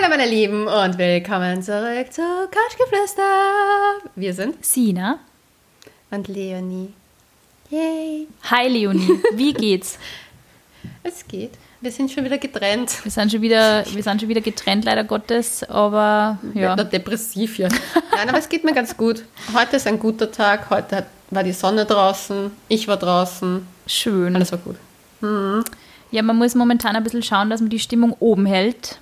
Hallo meine Lieben und willkommen zurück zu Couchgeflüster. Wir sind Sina und Leonie. Yay. Hi Leonie, wie geht's? es geht. Wir sind schon wieder getrennt. Wir sind schon wieder, wir sind schon wieder getrennt, leider Gottes, aber ja. ja depressiv hier. Nein, aber es geht mir ganz gut. Heute ist ein guter Tag. Heute war die Sonne draußen, ich war draußen. Schön. Alles war gut. Mhm. Ja, man muss momentan ein bisschen schauen, dass man die Stimmung oben hält.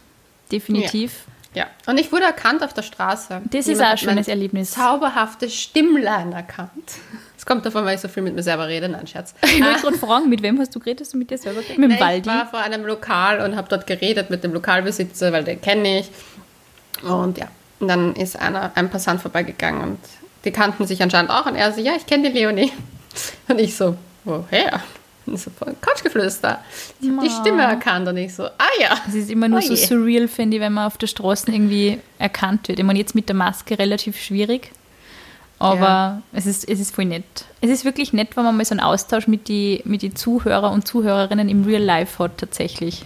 Definitiv. Ja. ja. Und ich wurde erkannt auf der Straße. Das ist auch ein schönes Erlebnis. Zauberhaftes Stimmlein erkannt. Es kommt davon, weil ich so viel mit mir selber rede. Nein, Scherz. Ich wollte gerade fragen, mit wem hast du geredet? Hast du mit dir selber geredet? Mit dem Waldi? Ich war vor einem Lokal und habe dort geredet mit dem Lokalbesitzer, weil den kenne ich. Und ja, und dann ist einer, ein Passant vorbeigegangen und die kannten sich anscheinend auch. Und er so, ja, ich kenne die Leonie. Und ich so, woher? So voll Couchgeflüster. Ich habe die Stimme erkannt und ich so, ah ja. Es ist immer nur oh so surreal, finde ich, wenn man auf der Straße irgendwie erkannt wird. Ich meine, jetzt mit der Maske relativ schwierig. Aber ja. es, ist, es ist voll nett. Es ist wirklich nett, wenn man mal so einen Austausch mit den mit die Zuhörer und Zuhörerinnen im Real Life hat, tatsächlich.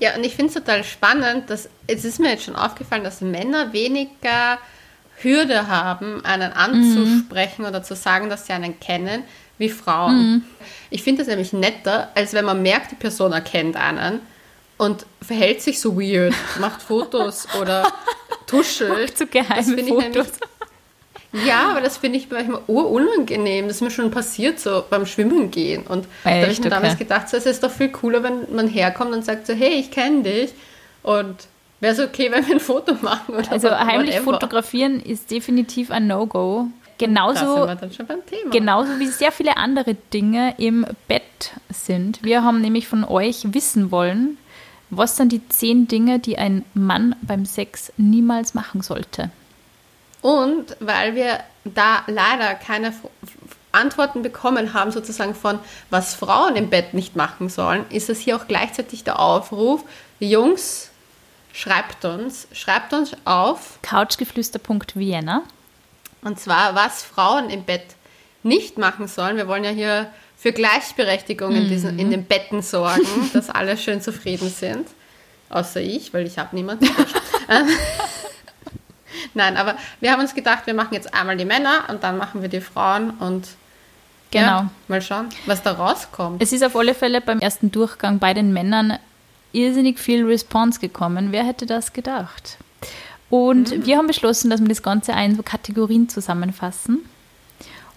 Ja, und ich finde es total spannend, dass es ist mir jetzt schon aufgefallen, dass Männer weniger Hürde haben, einen anzusprechen mhm. oder zu sagen, dass sie einen kennen, wie Frauen. Mhm. Ich finde das nämlich netter, als wenn man merkt, die Person erkennt einen und verhält sich so weird, macht Fotos oder tuschelt. Macht so geheime Fotos. Ja, aber das finde ich manchmal urunangenehm. Das ist mir schon passiert, so beim Schwimmen gehen. Und Echt? da habe ich mir okay. damals gedacht, so, es ist doch viel cooler, wenn man herkommt und sagt so, hey, ich kenne dich. Und wäre es okay, wenn wir ein Foto machen? Oder also heimlich whatever. fotografieren ist definitiv ein No-Go. Genauso, genauso wie sehr viele andere Dinge im Bett sind. Wir haben nämlich von euch wissen wollen, was sind die zehn Dinge, die ein Mann beim Sex niemals machen sollte. Und weil wir da leider keine Antworten bekommen haben, sozusagen von, was Frauen im Bett nicht machen sollen, ist es hier auch gleichzeitig der Aufruf, Jungs, schreibt uns, schreibt uns auf couchgeflüster.vienna und zwar, was Frauen im Bett nicht machen sollen. Wir wollen ja hier für Gleichberechtigung in, diesen, in den Betten sorgen, dass alle schön zufrieden sind. Außer ich, weil ich habe niemanden. Nein, aber wir haben uns gedacht, wir machen jetzt einmal die Männer und dann machen wir die Frauen und genau. Ja, mal schauen, was da rauskommt. Es ist auf alle Fälle beim ersten Durchgang bei den Männern irrsinnig viel Response gekommen. Wer hätte das gedacht? Und mhm. wir haben beschlossen, dass wir das Ganze in so Kategorien zusammenfassen.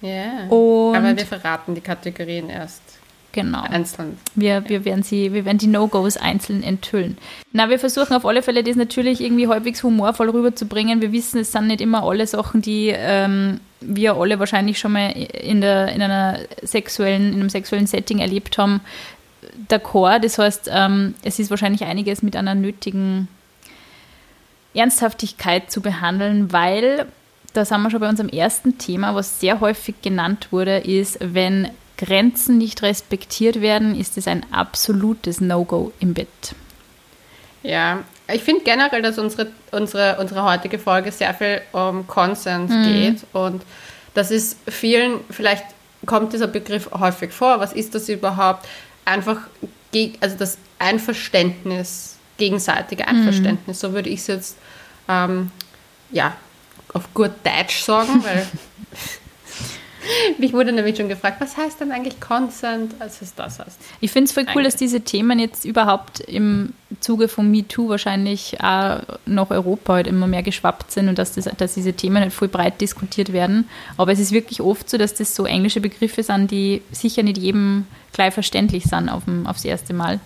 Ja. Yeah. Aber wir verraten die Kategorien erst. Genau. Einzeln. Wir, wir, werden sie, wir werden die No-Gos einzeln enthüllen. Na, wir versuchen auf alle Fälle, das natürlich irgendwie halbwegs humorvoll rüberzubringen. Wir wissen, es sind nicht immer alle Sachen, die ähm, wir alle wahrscheinlich schon mal in, der, in, einer sexuellen, in einem sexuellen Setting erlebt haben. D'accord, das heißt, ähm, es ist wahrscheinlich einiges mit einer nötigen Ernsthaftigkeit zu behandeln, weil, da sind wir schon bei unserem ersten Thema, was sehr häufig genannt wurde, ist, wenn Grenzen nicht respektiert werden, ist es ein absolutes No-Go im Bett. Ja, ich finde generell, dass unsere, unsere, unsere heutige Folge sehr viel um Consent mhm. geht und das ist vielen, vielleicht kommt dieser Begriff häufig vor, was ist das überhaupt? Einfach, also das Einverständnis gegenseitige Einverständnis. Mhm. So würde ich es jetzt ähm, ja, auf gut Deutsch sagen, weil mich wurde nämlich schon gefragt, was heißt denn eigentlich Consent, als es das heißt. Ich finde es voll cool, dass diese Themen jetzt überhaupt im Zuge von MeToo wahrscheinlich auch nach Europa halt immer mehr geschwappt sind und dass, das, dass diese Themen halt voll breit diskutiert werden. Aber es ist wirklich oft so, dass das so englische Begriffe sind, die sicher nicht jedem gleich verständlich sind auf dem, aufs erste Mal.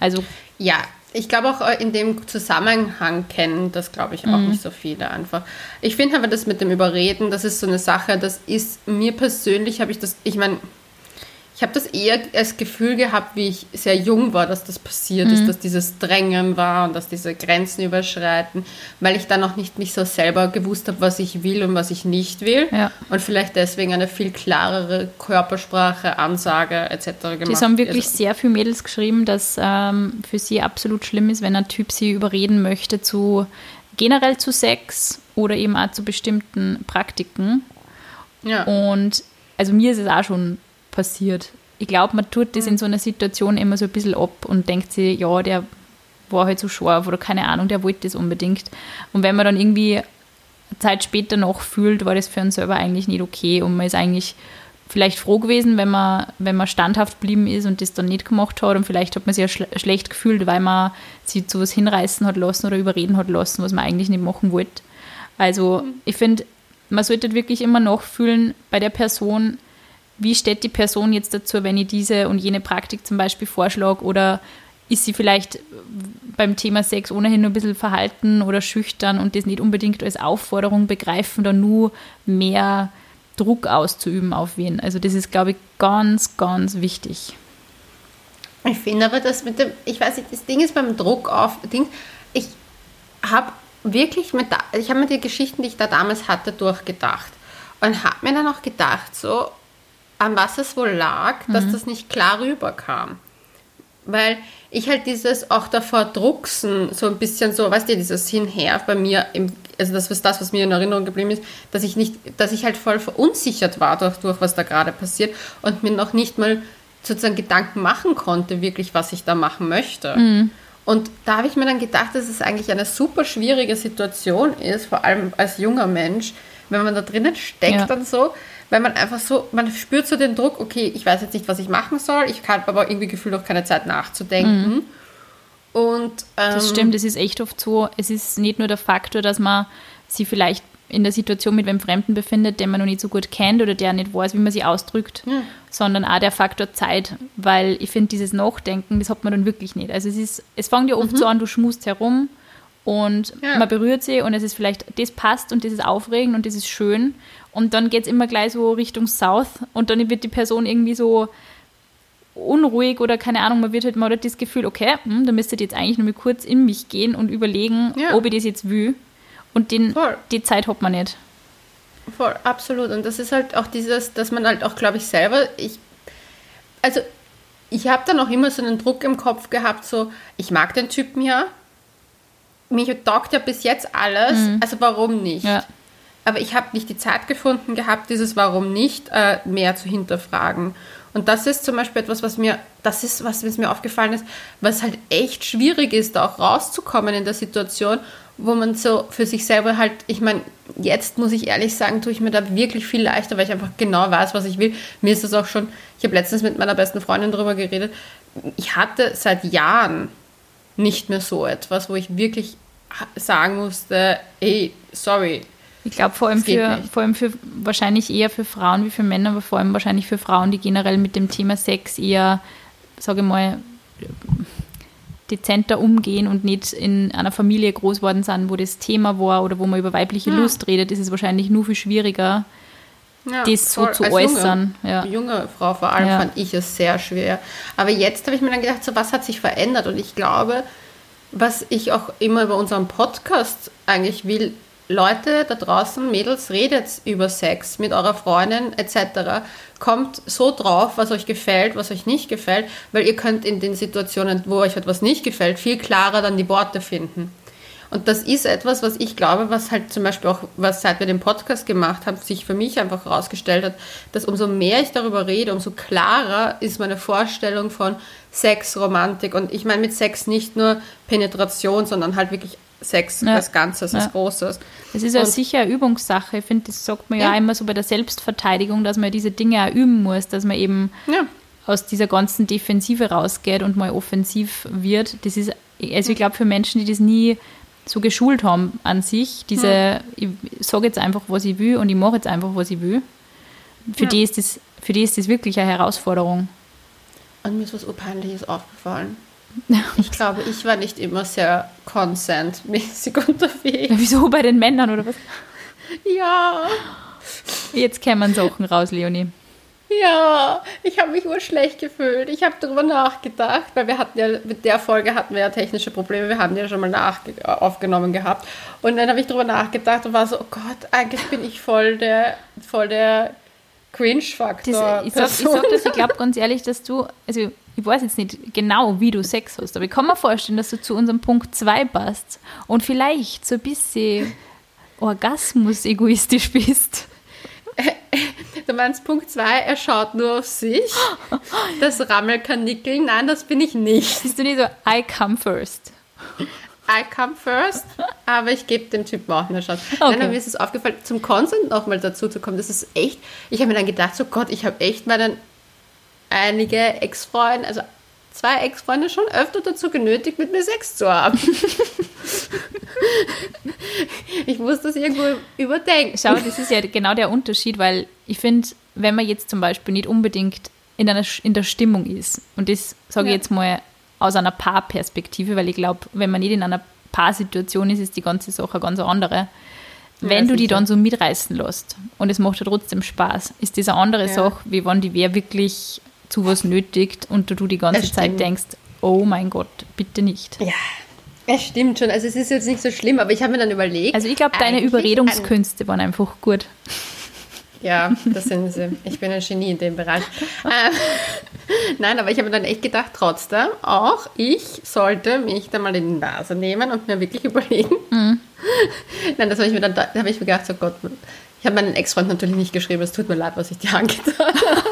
Also ja, ich glaube auch äh, in dem Zusammenhang kennen das, glaube ich, auch mhm. nicht so viele einfach. Ich finde aber das mit dem Überreden, das ist so eine Sache, das ist mir persönlich, habe ich das, ich meine, ich habe das eher als Gefühl gehabt, wie ich sehr jung war, dass das passiert mhm. ist, dass dieses Drängen war und dass diese Grenzen überschreiten, weil ich dann noch nicht mich so selber gewusst habe, was ich will und was ich nicht will. Ja. Und vielleicht deswegen eine viel klarere Körpersprache, Ansage etc. gemacht. Das haben wirklich also, sehr viele Mädels geschrieben, dass ähm, für sie absolut schlimm ist, wenn ein Typ sie überreden möchte zu generell zu Sex oder eben auch zu bestimmten Praktiken. Ja. Und also mir ist es auch schon passiert. Ich glaube, man tut das in so einer Situation immer so ein bisschen ab und denkt sich, ja, der war halt so scharf oder keine Ahnung, der wollte das unbedingt. Und wenn man dann irgendwie Zeit später noch fühlt, war das für uns selber eigentlich nicht okay und man ist eigentlich vielleicht froh gewesen, wenn man, wenn man standhaft geblieben ist und das dann nicht gemacht hat und vielleicht hat man sich ja schl schlecht gefühlt, weil man sich zu was hinreißen hat lassen oder überreden hat lassen, was man eigentlich nicht machen wollte. Also mhm. ich finde, man sollte wirklich immer nachfühlen bei der Person, wie steht die Person jetzt dazu, wenn ich diese und jene Praktik zum Beispiel vorschlage oder ist sie vielleicht beim Thema Sex ohnehin nur ein bisschen verhalten oder schüchtern und das nicht unbedingt als Aufforderung begreifen, da nur mehr Druck auszuüben auf wen. Also das ist, glaube ich, ganz, ganz wichtig. Ich finde aber, dass mit dem, ich weiß nicht, das Ding ist beim Druck auf, Ding, ich habe wirklich mit, ich habe mir die Geschichten, die ich da damals hatte, durchgedacht und habe mir dann auch gedacht, so, an was es wohl lag, dass mhm. das nicht klar rüberkam. Weil ich halt dieses auch davor drucksen, so ein bisschen so, weißt du, dieses Hinher bei mir, im, also das ist das, was mir in Erinnerung geblieben ist, dass ich nicht, dass ich halt voll verunsichert war durch, durch was da gerade passiert und mir noch nicht mal sozusagen Gedanken machen konnte, wirklich, was ich da machen möchte. Mhm. Und da habe ich mir dann gedacht, dass es eigentlich eine super schwierige Situation ist, vor allem als junger Mensch, wenn man da drinnen steckt ja. und so, weil man einfach so, man spürt so den Druck, okay, ich weiß jetzt nicht, was ich machen soll, ich habe aber irgendwie gefühlt auch keine Zeit nachzudenken. Mhm. Und, ähm, das stimmt, es ist echt oft so, es ist nicht nur der Faktor, dass man sie vielleicht in der Situation mit einem Fremden befindet, den man noch nicht so gut kennt oder der nicht weiß, wie man sie ausdrückt, ja. sondern auch der Faktor Zeit, weil ich finde, dieses Nachdenken, das hat man dann wirklich nicht. Also es ist, es fängt ja oft mhm. so an, du schmust herum und ja. man berührt sie und es ist vielleicht, das passt und das ist aufregend und das ist schön und dann geht es immer gleich so Richtung South und dann wird die Person irgendwie so unruhig oder keine Ahnung, man wird halt mal das Gefühl, okay, hm, da müsste jetzt eigentlich nur mal kurz in mich gehen und überlegen, ja. ob ich das jetzt will. Und den, die Zeit hat man nicht. Voll, absolut. Und das ist halt auch dieses, dass man halt auch, glaube ich, selber, ich, also ich habe dann auch immer so einen Druck im Kopf gehabt, so, ich mag den Typen ja, mich taugt ja bis jetzt alles, mhm. also warum nicht? Ja aber ich habe nicht die Zeit gefunden gehabt, dieses Warum nicht äh, mehr zu hinterfragen. Und das ist zum Beispiel etwas, was mir, das ist, was mir aufgefallen ist, was halt echt schwierig ist, da auch rauszukommen in der Situation, wo man so für sich selber halt, ich meine, jetzt muss ich ehrlich sagen, tue ich mir da wirklich viel leichter, weil ich einfach genau weiß, was ich will. Mir ist das auch schon, ich habe letztens mit meiner besten Freundin darüber geredet, ich hatte seit Jahren nicht mehr so etwas, wo ich wirklich sagen musste, ey, sorry, ich glaube vor allem für, vor allem für wahrscheinlich eher für Frauen wie für Männer, aber vor allem wahrscheinlich für Frauen, die generell mit dem Thema Sex eher, sage ich mal, dezenter umgehen und nicht in einer Familie groß worden sind, wo das Thema war oder wo man über weibliche ja. Lust redet, ist es wahrscheinlich nur viel schwieriger, ja, das so zu äußern. Junge, ja. junge Frau vor allem ja. fand ich es sehr schwer. Aber jetzt habe ich mir dann gedacht, so was hat sich verändert? Und ich glaube, was ich auch immer über unseren Podcast eigentlich will, Leute da draußen, Mädels, redet über Sex mit eurer Freundin etc. Kommt so drauf, was euch gefällt, was euch nicht gefällt, weil ihr könnt in den Situationen, wo euch etwas nicht gefällt, viel klarer dann die Worte finden. Und das ist etwas, was ich glaube, was halt zum Beispiel auch, was seit wir den Podcast gemacht haben, sich für mich einfach herausgestellt hat, dass umso mehr ich darüber rede, umso klarer ist meine Vorstellung von Sex, Romantik. Und ich meine mit Sex nicht nur Penetration, sondern halt wirklich Sex ja. als Ganzes, ja. als Großes. Es ist ja sicher eine Übungssache. Ich finde, das sagt man ja. ja. immer so bei der Selbstverteidigung, dass man diese Dinge auch üben muss, dass man eben aus dieser ganzen Defensive rausgeht und mal offensiv wird. Das ist, also ich glaube, für Menschen, die das nie so geschult haben an sich, diese, hm. ich sage jetzt einfach, was ich will und ich mache jetzt einfach, was ich will, für, die ist das, für die ist das wirklich eine Herausforderung. Und mir ist was Urpeinliches aufgefallen. Ich glaube, ich war nicht immer sehr consent-mäßig unterwegs. Wieso bei den Männern oder was? Ja. Jetzt kämen Sachen raus, Leonie. Ja, ich habe mich urschlecht gefühlt. Ich habe darüber nachgedacht, weil wir hatten ja, mit der Folge hatten wir ja technische Probleme, wir haben ja schon mal nach, aufgenommen gehabt. Und dann habe ich darüber nachgedacht und war so, oh Gott, eigentlich bin ich voll der, voll der Cringe-Faktor. Ich sage ich glaube ganz ehrlich, dass du, also ich weiß jetzt nicht genau, wie du Sex hast, aber ich kann mir vorstellen, dass du zu unserem Punkt 2 passt und vielleicht so ein bisschen Orgasmus-egoistisch bist. Du meinst Punkt 2, er schaut nur auf sich. Das Rammelkanickel, nein, das bin ich nicht. Bist du nicht so, I come first? I come first, aber ich gebe dem Typen auch eine Chance. Okay. Dann mir ist es aufgefallen, zum Consent nochmal dazu zu kommen, das ist echt, ich habe mir dann gedacht, so Gott, ich habe echt meinen einige Ex-Freunde, also zwei Ex-Freunde schon öfter dazu genötigt, mit mir Sex zu haben. ich muss das irgendwo überdenken. Schau, das ist ja genau der Unterschied, weil ich finde, wenn man jetzt zum Beispiel nicht unbedingt in, einer, in der Stimmung ist, und das sage ja. ich jetzt mal aus einer Paarperspektive, weil ich glaube, wenn man nicht in einer Paarsituation ist, ist die ganze Sache ganz andere. Wenn ja, du die dann so mitreißen lässt und es macht ja trotzdem Spaß, ist das eine andere ja. Sache, wie wenn die wer wirklich zu was nötigt und du die ganze Zeit denkst, oh mein Gott, bitte nicht. Ja, es stimmt schon. Also es ist jetzt nicht so schlimm, aber ich habe mir dann überlegt. Also ich glaube, deine Überredungskünste waren einfach gut. Ja, das sind sie. Ich bin ein Genie in dem Bereich. Ähm, nein, aber ich habe mir dann echt gedacht, trotzdem, auch ich sollte mich da mal in die Nase nehmen und mir wirklich überlegen. Mhm. Nein, das habe ich mir dann, da habe ich mir gedacht, so Gott, ich habe meinen Ex-Freund natürlich nicht geschrieben, es tut mir leid, was ich dir angetan habe.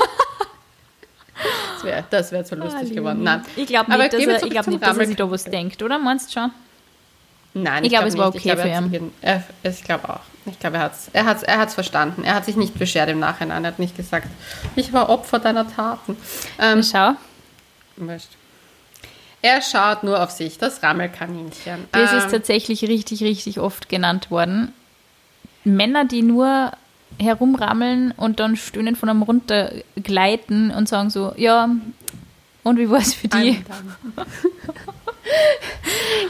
Das wäre das wär zu lustig ah, geworden. Nein. Ich glaube nicht, dass, er, ich glaub nicht dass er sich da was denkt, oder? Meinst du schon? Nein, ich, ich glaube, glaub, es war okay glaub, für ihn. Er, ich glaube auch. Ich glaube, er hat es er hat's, er hat's verstanden. Er hat sich nicht beschert im Nachhinein. Er hat nicht gesagt, ich war Opfer deiner Taten. Ähm, Schau. Wurscht. Er schaut nur auf sich, das Rammelkaninchen. Das ähm, ist tatsächlich richtig, richtig oft genannt worden. Männer, die nur herumrammeln und dann stöhnen von einem runtergleiten und sagen so, ja, und wie war es für die?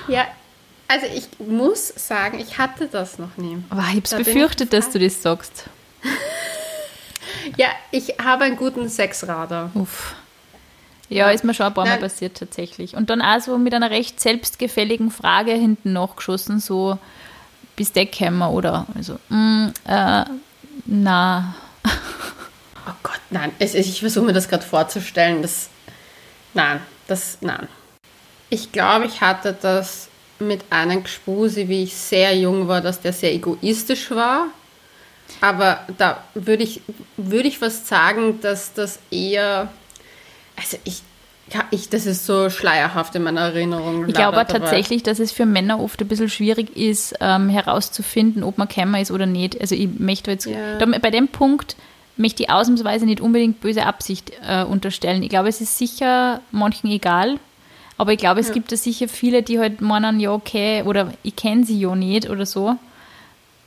ja, also ich muss sagen, ich hatte das noch nie. Aber ich habe es befürchtet, dass du das sagst. ja, ich habe einen guten Sexradar. Uff. Ja, ist mir schon ein paar Mal passiert tatsächlich. Und dann auch so mit einer recht selbstgefälligen Frage hinten nachgeschossen, so bis der kämmer oder also, mm, äh, na. Oh Gott, nein. Ich, ich versuche mir das gerade vorzustellen. Das, nein, das, nein. Ich glaube, ich hatte das mit einem Gespusi, wie ich sehr jung war, dass der sehr egoistisch war. Aber da würde ich, würde ich fast sagen, dass das eher, also ich, ich, das ist so schleierhaft in meiner Erinnerung. Ich glaube tatsächlich, dass es für Männer oft ein bisschen schwierig ist, ähm, herauszufinden, ob man Kämmer ist oder nicht. Also ich möchte jetzt, ja. da, bei dem Punkt möchte ich ausnahmsweise nicht unbedingt böse Absicht äh, unterstellen. Ich glaube, es ist sicher manchen egal, aber ich glaube, es ja. gibt da sicher viele, die halt meinen, ja, okay, oder ich kenne sie ja nicht oder so.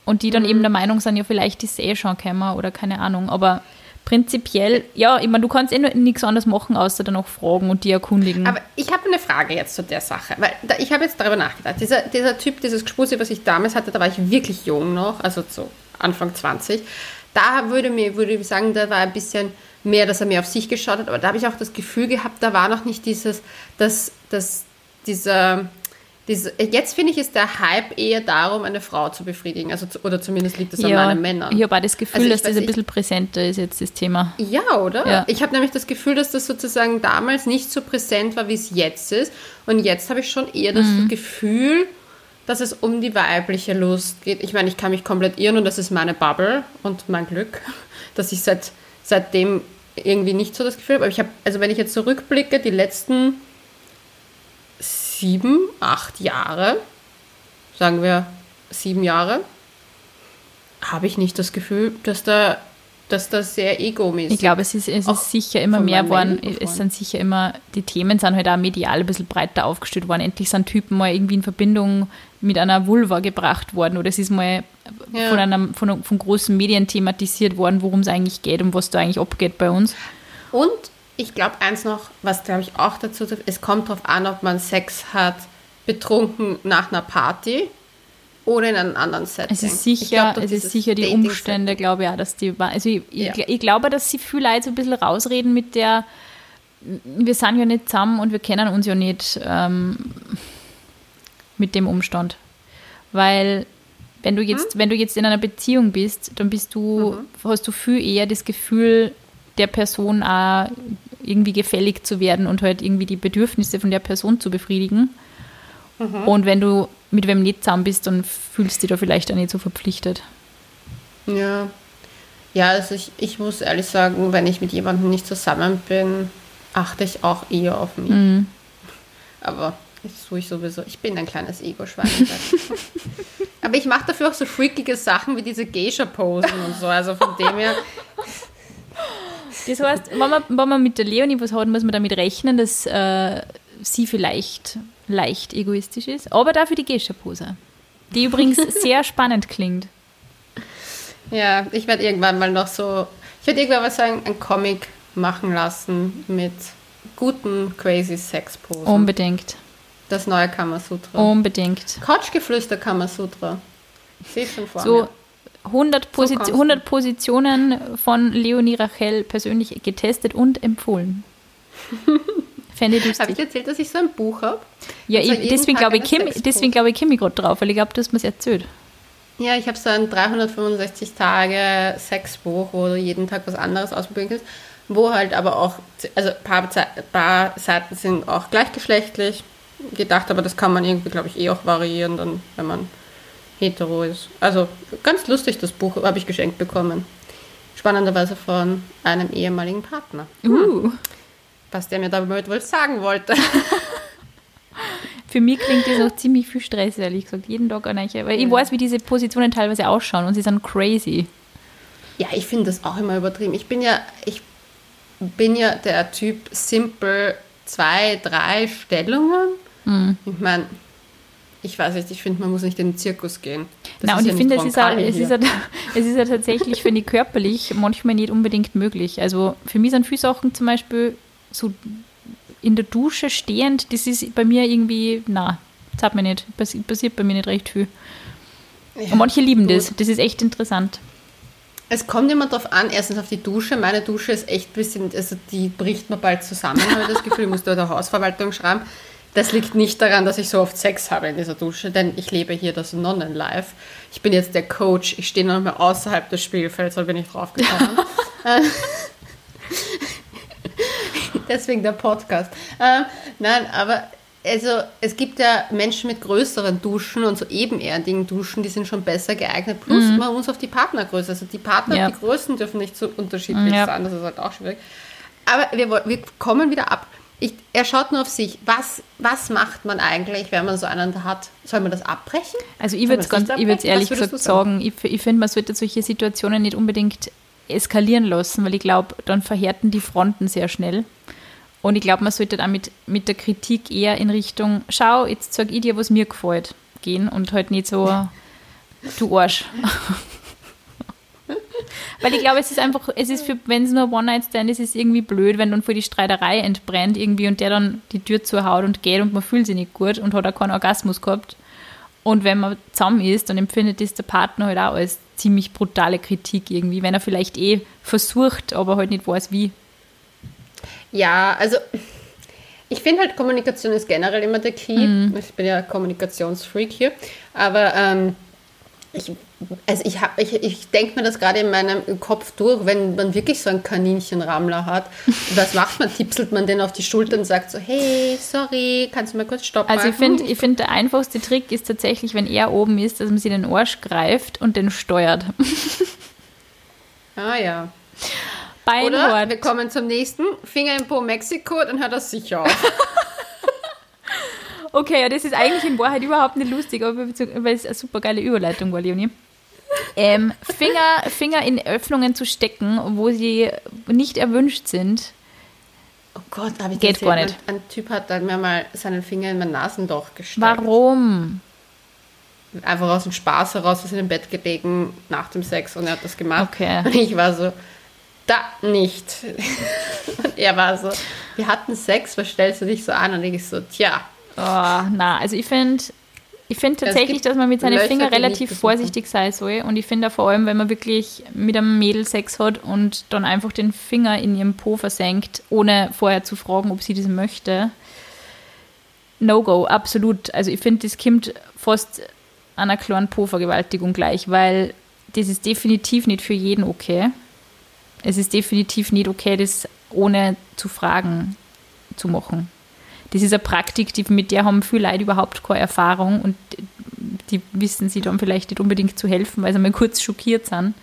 Und die dann mhm. eben der Meinung sind, ja, vielleicht ist es eh schon gekommen oder keine Ahnung. Aber prinzipiell, ja, ich meine, du kannst eh nichts anderes machen, außer dann auch fragen und die erkundigen. Aber ich habe eine Frage jetzt zu der Sache, weil da, ich habe jetzt darüber nachgedacht. Dieser, dieser Typ, dieses Gespuse, was ich damals hatte, da war ich wirklich jung noch, also so Anfang 20. Da würde, mir, würde ich sagen, da war ein bisschen mehr, dass er mehr auf sich geschaut hat. Aber da habe ich auch das Gefühl gehabt, da war noch nicht dieses, dass, dass dieser, diese, jetzt finde ich, ist der Hype eher darum, eine Frau zu befriedigen. Also, oder zumindest liegt das ja, an meinen Männern. Ich habe auch das Gefühl, also dass das ein bisschen präsenter ist jetzt das Thema. Ja, oder? Ja. Ich habe nämlich das Gefühl, dass das sozusagen damals nicht so präsent war, wie es jetzt ist. Und jetzt habe ich schon eher das mhm. Gefühl, dass es um die weibliche Lust geht. Ich meine, ich kann mich komplett irren und das ist meine Bubble und mein Glück, dass ich seit, seitdem irgendwie nicht so das Gefühl, aber ich habe, also wenn ich jetzt zurückblicke, die letzten sieben, acht Jahre, sagen wir sieben Jahre, habe ich nicht das Gefühl, dass da dass das sehr egomäßig Ich glaube, es ist, es ist sicher immer mehr geworden. Es sind sicher immer, die Themen sind halt auch medial ein bisschen breiter aufgestellt worden. Endlich sind Typen mal irgendwie in Verbindung mit einer Vulva gebracht worden oder es ist mal ja. von, einem, von, von großen Medien thematisiert worden, worum es eigentlich geht und was da eigentlich abgeht bei uns. Und ich glaube eins noch, was glaube ich auch dazu, es kommt darauf an, ob man Sex hat, betrunken nach einer Party oder in einem anderen Setting. Es ist sicher, glaub, es ist sicher die Umstände, glaube ich auch, dass die, also ich, ja. ich, ich, glaube, dass sie viel Leute so ein bisschen rausreden mit der, wir sind ja nicht zusammen und wir kennen uns ja nicht ähm, mit dem Umstand. Weil wenn du jetzt, hm? wenn du jetzt in einer Beziehung bist, dann bist du, mhm. hast du viel eher das Gefühl, der Person auch irgendwie gefällig zu werden und halt irgendwie die Bedürfnisse von der Person zu befriedigen. Mhm. Und wenn du mit wem nicht zusammen bist, dann fühlst du dich da vielleicht auch nicht so verpflichtet. Ja. Ja, also ich, ich muss ehrlich sagen, wenn ich mit jemandem nicht zusammen bin, achte ich auch eher auf mich. Mhm. Aber Das tue ich sowieso. Ich bin ein kleines Ego-Schwein. Aber ich mache dafür auch so freakige Sachen wie diese Geisha-Posen und so. Also von dem her. Das heißt, wenn man, wenn man mit der Leonie was hat, muss man damit rechnen, dass äh, sie vielleicht leicht egoistisch ist. Aber dafür die Geisha-Pose. Die übrigens sehr spannend klingt. Ja, ich werde irgendwann mal noch so. Ich werde irgendwann mal so ein, ein Comic machen lassen mit guten crazy Sex-Posen. Unbedingt. Das neue Kamasutra. Unbedingt. Couchgeflüster Kamasutra. Sehe schon vor So mir. 100, Posi So kannst du. 100 Positionen von Leonie Rachel persönlich getestet und empfohlen. Fände ich Habe ich lustig. erzählt, dass ich so ein Buch habe? Ja, Also ich, deswegen glaube ich, Kim, deswegen glaube ich Kimi gerade drauf, weil ich glaube, du hast mir erzählt. Ja, ich habe so ein 365 Tage Sexbuch, wo du jeden Tag was anderes ausprobieren kannst, wo halt aber auch, also ein paar, paar Seiten sind auch gleichgeschlechtlich gedacht, aber das kann man irgendwie, glaube ich, eh auch variieren, dann, wenn man hetero ist. Also ganz lustig, das Buch habe ich geschenkt bekommen. Spannenderweise von einem ehemaligen Partner, Uh. was der mir damit wohl sagen wollte. Für mich klingt das noch ziemlich viel Stress, ehrlich gesagt. Jeden Tag an Weil ich weiß, wie diese Positionen teilweise ausschauen und sie sind crazy. Ja, ich finde das auch immer übertrieben. Ich bin ja, ich bin ja der Typ simpel zwei, drei Stellungen. Hm. Ich meine, ich weiß nicht, ich finde, man muss nicht in den Zirkus gehen. Das Na, und ja ich finde, es ist, Roncalli es, ist halt, es ist ja tatsächlich, finde ich, körperlich manchmal nicht unbedingt möglich. Also für mich sind viele Sachen zum Beispiel so in der Dusche stehend, das ist bei mir irgendwie, na, das hat mir nicht, passi- passiert bei mir nicht recht viel. Ja, Und manche lieben gut. das, das ist echt interessant. Es kommt immer darauf an, erstens auf die Dusche. Meine Dusche ist echt ein bisschen, also die bricht mir bald zusammen, habe ich das Gefühl. Ich muss da der Hausverwaltung schreiben. Das liegt nicht daran, dass ich so oft Sex habe in dieser Dusche, denn ich lebe hier das Nonnenlife. Ich bin jetzt der Coach, ich stehe noch mal außerhalb des Spielfelds, da bin ich draufgekommen. Deswegen der Podcast. Äh, nein, aber also es gibt ja Menschen mit größeren Duschen und so ebenerdigen Duschen, die sind schon besser geeignet. Plus man muss auf die Partnergröße. Also die Partner, Ja. die Größen dürfen nicht so unterschiedlich Ja. sein. Das ist halt auch schwierig. Aber wir, wir kommen wieder ab. Ich, er schaut nur auf sich. Was, was macht man eigentlich, wenn man so einen hat? Soll man das abbrechen? Also ich würde es ehrlich gesagt sagen? ich, ich finde, man sollte solche Situationen nicht unbedingt eskalieren lassen, weil ich glaube, dann verhärten die Fronten sehr schnell. Und ich glaube, man sollte damit mit der Kritik eher in Richtung, schau, jetzt sag ich dir, was mir gefällt, gehen und halt nicht so, du Arsch. Weil ich glaube, es ist einfach, es ist für, wenn es nur One-Night-Stand ist, ist es irgendwie blöd, wenn dann vor die Streiterei entbrennt irgendwie und der dann die Tür zuhaut und geht und man fühlt sich nicht gut und hat auch keinen Orgasmus gehabt. Und wenn man zusammen ist, dann empfindet das der Partner halt auch als ziemlich brutale Kritik irgendwie, wenn er vielleicht eh versucht, aber halt nicht weiß, wie. Ja, also ich finde halt, Kommunikation ist generell immer der Key. Ich bin ja Kommunikationsfreak hier. Aber ähm, ich, also ich, hab- ich, ich denke mir das gerade in meinem Kopf durch, wenn man wirklich so einen Kaninchenrammler hat. Was macht man? Tipselt man den auf die Schulter und sagt so, hey, sorry, kannst du mal kurz stoppen? Also ich finde, ich find, der einfachste Trick ist tatsächlich, wenn er oben ist, dass man sich den Arsch greift und den steuert. Ah ja. Oder wir kommen zum nächsten. Finger im Po Mexiko, dann hört das sicher auf. Okay, ja, das ist eigentlich in Wahrheit überhaupt nicht lustig, aber weil es eine super geile Überleitung war, Leonie. Ähm, Finger, Finger in Öffnungen zu stecken, wo sie nicht erwünscht sind. Oh Gott, habe ich Geht gar nicht. Ein, ein Typ hat dann mir mal seinen Finger in mein Nasenloch gesteckt. Warum? einfach aus dem Spaß heraus, wir sind im Bett gelegen nach dem Sex und er hat das gemacht. Okay. Und ich war so, da nicht. Und er war so, wir hatten Sex, was stellst du dich so an? Und ich so, tja, Oh, na, also ich finde ich find es tatsächlich, dass man mit seinen Fingern relativ vorsichtig sein soll. Und ich finde auch vor allem, wenn man wirklich mit einem Mädel Sex hat und dann einfach den Finger in ihrem Po versenkt, ohne vorher zu fragen, ob sie das möchte. No-go, absolut. Also ich finde, das kommt fast einer kleinen Po-Vergewaltigung gleich, weil das ist definitiv nicht für jeden okay. Es ist definitiv nicht okay, das ohne zu fragen zu machen. Das ist eine Praktik, die, mit der haben viele Leute überhaupt keine Erfahrung und die wissen sie dann vielleicht nicht unbedingt zu helfen, weil sie mal kurz schockiert sind.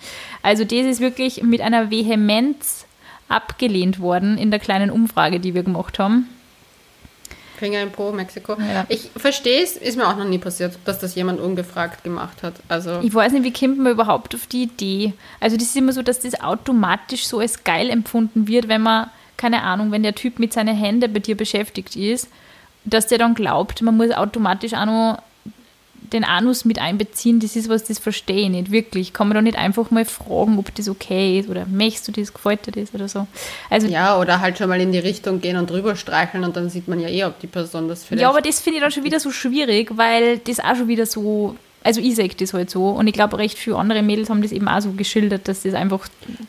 Also das ist wirklich mit einer Vehemenz abgelehnt worden in der kleinen Umfrage, die wir gemacht haben. Finger im Po, Mexiko. Ja. Ich verstehe es, ist mir auch noch nie passiert, dass das jemand ungefragt gemacht hat. Also ich weiß nicht, wie kommt man überhaupt auf die Idee? Also das ist immer so, dass das automatisch so als geil empfunden wird, wenn man, keine Ahnung, wenn der Typ mit seinen Händen bei dir beschäftigt ist, dass der dann glaubt, man muss automatisch auch noch den Anus mit einbeziehen, das ist was, das verstehe ich nicht wirklich. Kann man doch nicht einfach mal fragen, ob das okay ist oder möchtest du das, gefällt dir das oder so. Also, ja, oder halt schon mal in die Richtung gehen und drüber streicheln und dann sieht man ja eh, ob die Person das vielleicht... Ja, aber das finde ich dann schon wieder so schwierig, weil das auch schon wieder so... Also ich sehe das halt so und ich glaube, recht viele andere Mädels haben das eben auch so geschildert, dass das einfach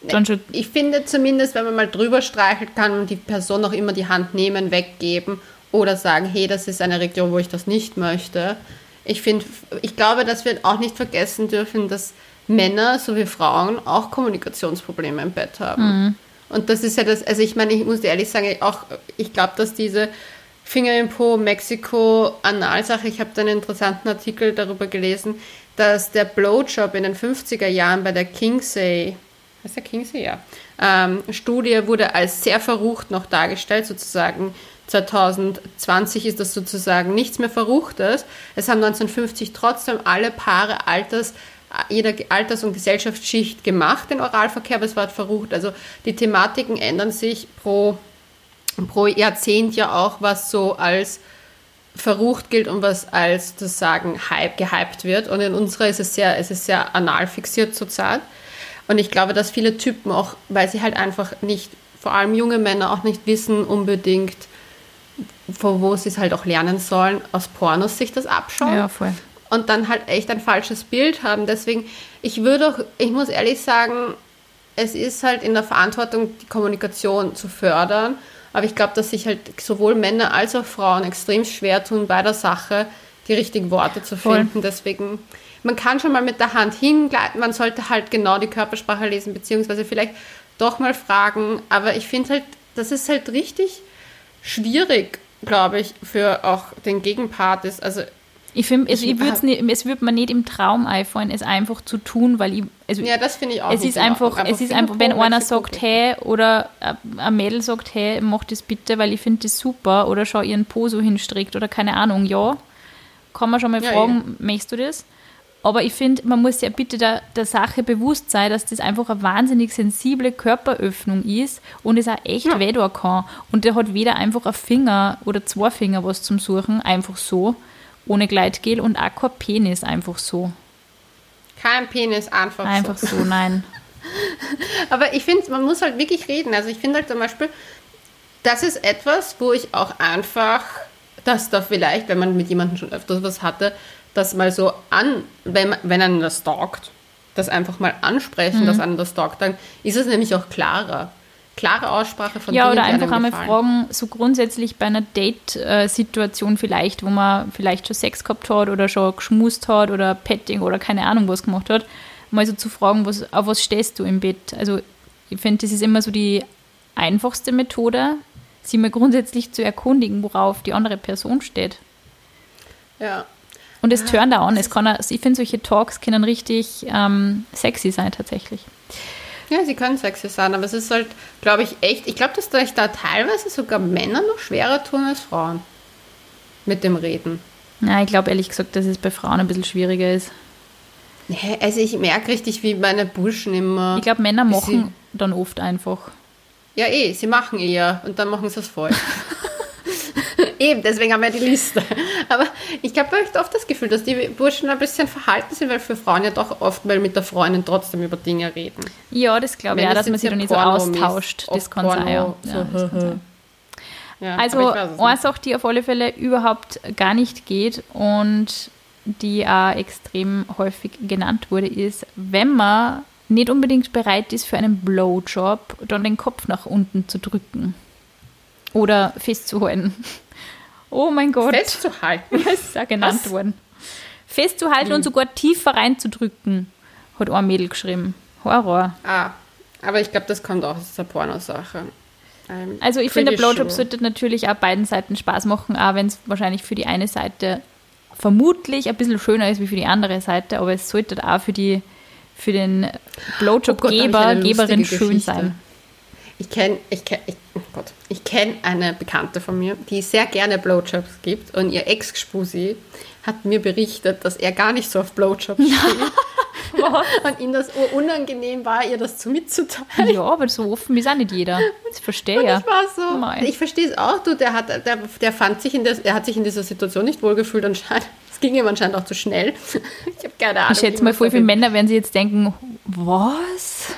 dann schon... Ich finde zumindest, wenn man mal drüber streichelt, kann man die Person auch immer die Hand nehmen, weggeben oder sagen, hey, das ist eine Region, wo ich das nicht möchte ich finde, ich glaube, dass wir auch nicht vergessen dürfen, dass Männer sowie Frauen auch Kommunikationsprobleme im Bett haben. Mhm. Und das ist ja das, also ich meine, ich muss ehrlich sagen, auch, ich glaube, dass diese Finger im Po, Mexiko, Analsache, ich habe da einen interessanten Artikel darüber gelesen, dass der Blowjob in den 50er Jahren bei der Kingsey, heißt der Kingsey, ja, ähm, Studie wurde als sehr verrucht noch dargestellt, sozusagen 2020 ist das sozusagen nichts mehr Verruchtes. Es haben 1950 trotzdem alle Paare Alters, jeder Alters- und Gesellschaftsschicht gemacht, den Oralverkehr, aber es war verrucht. Also die Thematiken ändern sich pro, pro Jahrzehnt ja auch, was so als verrucht gilt und was als sozusagen hype, gehypt wird. Und in unserer ist es sehr, es ist sehr anal fixiert zurzeit. Und ich glaube, dass viele Typen auch, weil sie halt einfach nicht, vor allem junge Männer auch nicht wissen unbedingt, von wo sie es halt auch lernen sollen, aus Pornos sich das abschauen. Ja, voll. Und dann halt echt ein falsches Bild haben. Deswegen, ich würde auch, ich muss ehrlich sagen, es ist halt in der Verantwortung, die Kommunikation zu fördern. Aber ich glaube, dass sich halt sowohl Männer als auch Frauen extrem schwer tun, bei der Sache die richtigen Worte zu finden. Voll. Deswegen, man kann schon mal mit der Hand hingleiten, man sollte halt genau die Körpersprache lesen, beziehungsweise vielleicht doch mal fragen. Aber ich finde halt, das ist halt richtig schwierig, glaube ich, für auch den Gegenpart ist. Also ich finde, es, ich es würde mir nicht im Traum einfallen, es einfach zu tun, weil ich. Also ja, das finde ich auch. Es ist einfach, einfach, es ist einfach, wenn einer sagt, hey, oder ein Mädel sagt, hey, mach das bitte, weil ich finde das super, oder schau ihren Po so hinstrickt, oder keine Ahnung, ja, kann man schon mal ja, fragen, ja. möchtest du das? Aber ich finde, man muss ja bitte der, der Sache bewusst sein, dass das einfach eine wahnsinnig sensible Körperöffnung ist und es auch echt ja. weh kann. Und der hat weder einfach ein Finger oder zwei Finger was zum Suchen, einfach so, ohne Gleitgel und kein Penis einfach so. Kein Penis einfach, einfach so. Einfach so, nein. Aber ich finde, man muss halt wirklich reden. Also ich finde halt zum Beispiel, das ist etwas, wo ich auch einfach, dass da vielleicht, wenn man mit jemandem schon öfters was hatte, das mal so an, wenn, wenn einen das stalkt, das einfach mal ansprechen, mhm. dass einen das stalkt, dann ist es nämlich auch klarer. Klare Aussprache von Ja, Dingen, oder einfach einmal fragen, so grundsätzlich bei einer Date-Situation vielleicht, wo man vielleicht schon Sex gehabt hat oder schon geschmust hat oder Petting oder keine Ahnung was gemacht hat, mal so zu fragen, was, auf was stehst du im Bett? Also ich finde, das ist immer so die einfachste Methode, sich mal grundsätzlich zu erkundigen, worauf die andere Person steht. Ja, und es turnt da an. Es kann, ich finde, solche Talks können richtig ähm, sexy sein, tatsächlich. Ja, sie können sexy sein, aber es ist halt, glaube ich, echt, ich glaube, dass euch da teilweise sogar Männer noch schwerer tun als Frauen mit dem Reden. Ja, ich glaube ehrlich gesagt, dass es bei Frauen ein bisschen schwieriger ist. Nee, also ich merke richtig, wie meine Burschen immer. Ich glaube, Männer machen dann oft einfach. Ja, eh, sie machen eher und dann machen sie es voll. Eben, deswegen haben wir die Liste. Aber ich habe echt oft das Gefühl, dass die Burschen ein bisschen verhalten sind, weil für Frauen ja doch oft mal mit der Freundin trotzdem über Dinge reden. Ja, das glaube ich auch, dass man sich dann nicht so austauscht. Das kann sein, ja. So, ja, das kann sein. Ja, also eine Sache, die auf alle Fälle überhaupt gar nicht geht und die auch extrem häufig genannt wurde, ist, wenn man nicht unbedingt bereit ist für einen Blowjob, dann den Kopf nach unten zu drücken oder festzuhalten. Oh mein Gott. Festzuhalten. Das ist ja genannt Was? worden. Festzuhalten hm. und sogar tiefer reinzudrücken, hat ein Mädel geschrieben. Horror. Ah, aber ich glaube, das kommt auch aus der Pornosache. Also ich finde, der Blowjob sure. sollte natürlich auch beiden Seiten Spaß machen, auch wenn es wahrscheinlich für die eine Seite vermutlich ein bisschen schöner ist wie für die andere Seite, aber es sollte auch für die für den Blowjob-Geber, oh Geberin schön sein. Ich kenne, ich kenne, oh Gott. Ich kenne eine Bekannte von mir, die sehr gerne Blowjobs gibt und ihr Ex-Spusi hat mir berichtet, dass er gar nicht so auf Blowjobs steht. und ihm das unangenehm war, ihr das zu mitzuteilen. Ja, aber so offen ist auch nicht jeder. Das verstehe ich. Das war so. Mein. Ich verstehe es auch, du, der hat, der, der fand sich in der, er hat sich in dieser Situation nicht wohlgefühlt anscheinend. Es ging ihm anscheinend auch zu schnell. Ich habe keine Ahnung. Ich schätze mal, voll viele Männer werden sie jetzt denken, was?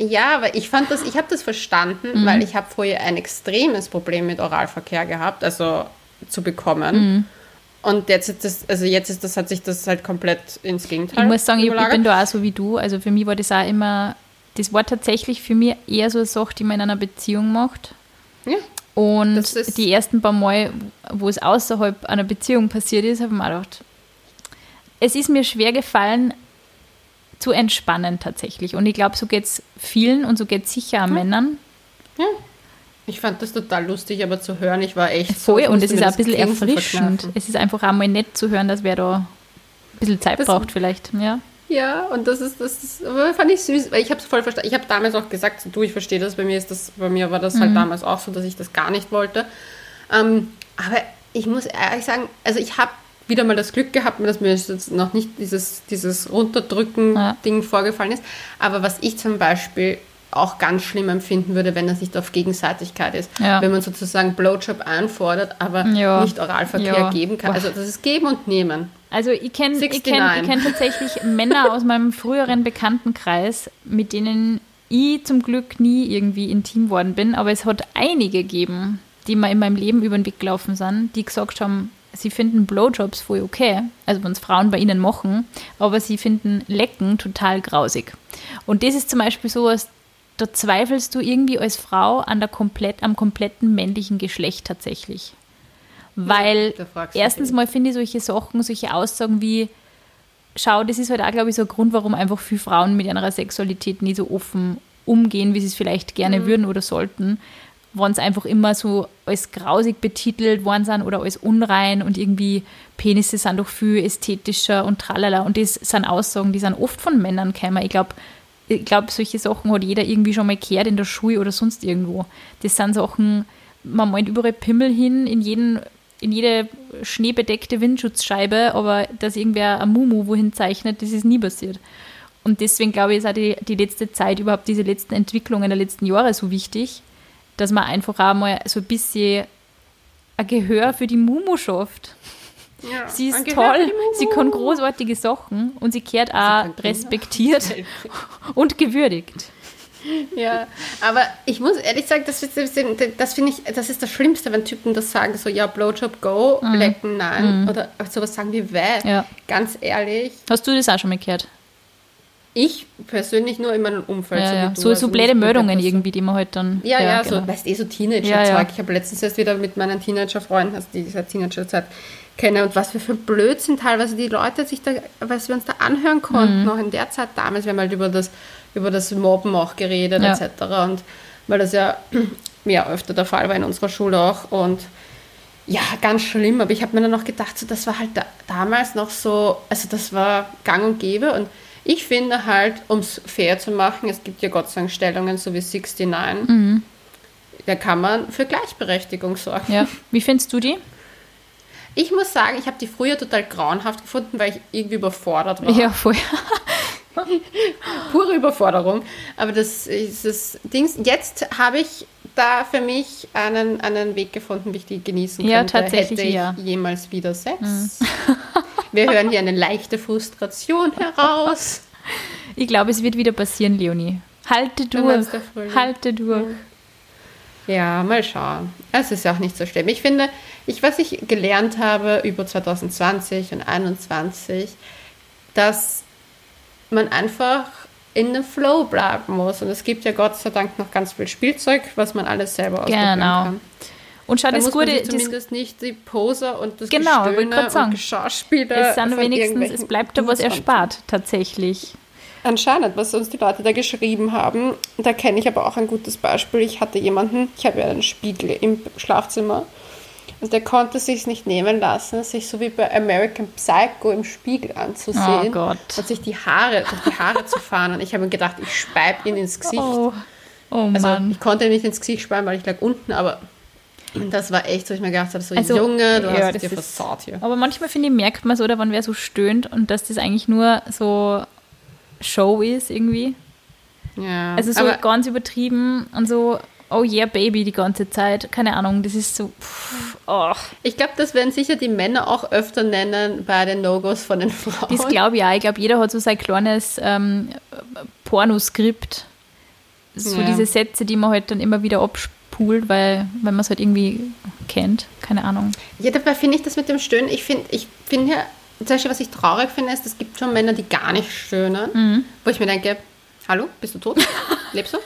Ja, aber ich fand das, ich habe das verstanden, mhm. weil ich habe vorher ein extremes Problem mit Oralverkehr gehabt, also zu bekommen. Mhm. Und jetzt ist das, also jetzt ist das, hat sich das halt komplett ins Gegenteil. Ich muss sagen, ich, ich, bin da auch so wie du. Also für mich war das auch immer, das war tatsächlich für mich eher so eine Sache, die man in einer Beziehung macht. Ja. Und die ersten paar Mal, wo es außerhalb einer Beziehung passiert ist, habe ich mir gedacht, es ist mir schwer gefallen, zu entspannen tatsächlich. Und ich glaube, so geht es vielen und so geht es sicher ja. Männern. Ja. Ich fand das total lustig, aber zu hören, ich war echt voll so, und es ist auch ein bisschen erfrischend. Es ist einfach auch mal nett zu hören, dass wer da ein bisschen Zeit das braucht vielleicht, ja. Ja, und das ist, das ist, fand ich süß, weil ich habe es voll verstanden. Ich habe damals auch gesagt, du, ich verstehe das, bei mir ist das, bei mir war das halt mhm. halt damals auch so, dass ich das gar nicht wollte. Ähm, aber ich muss ehrlich sagen, also ich habe wieder mal das Glück gehabt, dass mir jetzt noch nicht dieses, dieses Runterdrücken-Ding ja. vorgefallen ist. Aber was ich zum Beispiel auch ganz schlimm empfinden würde, wenn das nicht auf Gegenseitigkeit ist. Ja. Wenn man sozusagen Blowjob anfordert, aber ja. nicht Oralverkehr ja. geben kann. Also das ist Geben und Nehmen. Also ich kenne ich kenn, kenn tatsächlich Männer aus meinem früheren Bekanntenkreis, mit denen ich zum Glück nie irgendwie intim worden bin, aber es hat einige gegeben, die mir in meinem Leben über den Weg gelaufen sind, die gesagt haben, sie finden Blowjobs voll okay, also wenn es Frauen bei ihnen machen, aber sie finden Lecken total grausig. Und das ist zum Beispiel so was, da zweifelst du irgendwie als Frau an der komplett, am kompletten männlichen Geschlecht tatsächlich. Weil ja, erstens mal finde ich solche Sachen, solche Aussagen wie, schau, das ist halt auch, glaube ich, so ein Grund, warum einfach viele Frauen mit ihrer Sexualität nie so offen umgehen, wie sie es vielleicht gerne mhm. würden oder sollten, wenn es einfach immer so als grausig betitelt worden sind oder als unrein und irgendwie Penisse sind doch viel ästhetischer und tralala. Und das sind Aussagen, die sind oft von Männern gekommen. Ich glaube, ich glaube, solche Sachen hat jeder irgendwie schon mal gehört in der Schule oder sonst irgendwo. Das sind Sachen, man meint überall Pimmel hin, in, jeden, in jede schneebedeckte Windschutzscheibe, aber dass irgendwer ein Mumu wohin zeichnet, das ist nie passiert. Und deswegen glaube ich, ist auch die, die letzte Zeit, überhaupt diese letzten Entwicklungen der letzten Jahre so wichtig, dass man einfach auch mal so ein bisschen ein Gehör für die Mumu schafft. Ja, sie ist toll, sie kann großartige Sachen und sie kehrt auch sie respektiert und gewürdigt. Ja, aber ich muss ehrlich sagen, das, das finde ich, das ist das Schlimmste, wenn Typen das sagen, so ja, Blowjob go, mhm. lecken nein, mhm. oder sowas sagen wie weh. Ja. Ganz ehrlich. Hast du das auch schon mal gehört? Ich persönlich nur in meinem Umfeld. Ja, ja. So, so, also so blöde Meldungen irgendwie, die man halt dann. Ja, ja, ja genau. so, weißt du, eh so Teenager-Zeug. Ich habe letztens erst wieder mit meinen Teenager-Freunden, also dieser Teenager-Zeit, kenne und was wir für ein Blödsinn teilweise die Leute sich da, was wir uns da anhören konnten, mhm. noch in der Zeit damals, wir haben halt über das, über das Mobben auch geredet, etc. Und weil das ja, ja öfter der Fall war in unserer Schule auch und ja, ganz schlimm, aber ich habe mir dann noch gedacht, so, das war halt da, damals noch so, also das war gang und gäbe und ich finde halt, um es fair zu machen, es gibt ja Gott sei Dank Stellungen so wie 69, mhm. da kann man für Gleichberechtigung sorgen. Ja. Wie findest du die? Ich muss sagen, ich habe die früher total grauenhaft gefunden, weil ich irgendwie überfordert war. Ja, voll. Pure Überforderung. Aber das ist das Ding. Jetzt habe ich da für mich einen, einen Weg gefunden, wie ich die genießen könnte. Ja, tatsächlich. Hätte ich ja. jemals wieder Sex. Mhm. Wir hören hier eine leichte Frustration heraus. Ich glaube, es wird wieder passieren, Leonie. Halte durch. Halte durch. Ja, mal schauen. Es ist ja auch nicht so schlimm. Ich finde, ich, was ich gelernt habe über 2020 und 2021, dass man einfach in dem Flow bleiben muss. Und es gibt ja Gott sei Dank noch ganz viel Spielzeug, was man alles selber ausprobieren genau. kann. Und schau, da das Gute ist zumindest nicht die Poser und das genau, Gestöhne und Schauspieler. Es sind wenigstens, es bleibt da was erspart, tatsächlich. Anscheinend, was uns die Leute da geschrieben haben, da kenne ich aber auch ein gutes Beispiel. Ich hatte jemanden, ich habe ja einen Spiegel im Schlafzimmer und der konnte sich nicht nehmen lassen, sich so wie bei American Psycho im Spiegel anzusehen oh Gott. und sich die Haare durch die Haare zu fahren. Und ich habe mir gedacht, ich speib ihn ins Gesicht. Oh. Oh Also Mann. ich konnte nicht ins Gesicht sparen, weil ich lag unten, aber das war echt so, ich mir gedacht habe, so Also, Junge, du ja, hast das dir versaut hier. Aber manchmal finde ich, merkt man so, oder wenn wer so stöhnt und dass das eigentlich nur so Show ist irgendwie. Ja, Also so ganz übertrieben und so, oh yeah, Baby, die ganze Zeit. Keine Ahnung, das ist so, pff, oh. ich glaube, das werden sicher die Männer auch öfter nennen bei den No-Gos von den Frauen. Das glaube ich auch. Ich glaube, jeder hat so sein kleines ähm, Pornoskript. So Ja. diese Sätze, die man halt dann immer wieder abspult, weil, weil man es halt irgendwie kennt. Keine Ahnung. Ja, dabei finde ich das mit dem Stöhnen, ich finde, ich finde ja, zum Beispiel, was ich traurig finde, ist, es gibt schon Männer, die gar nicht stöhnen, Mhm. wo ich mir denke, hallo, bist du tot? Lebst du?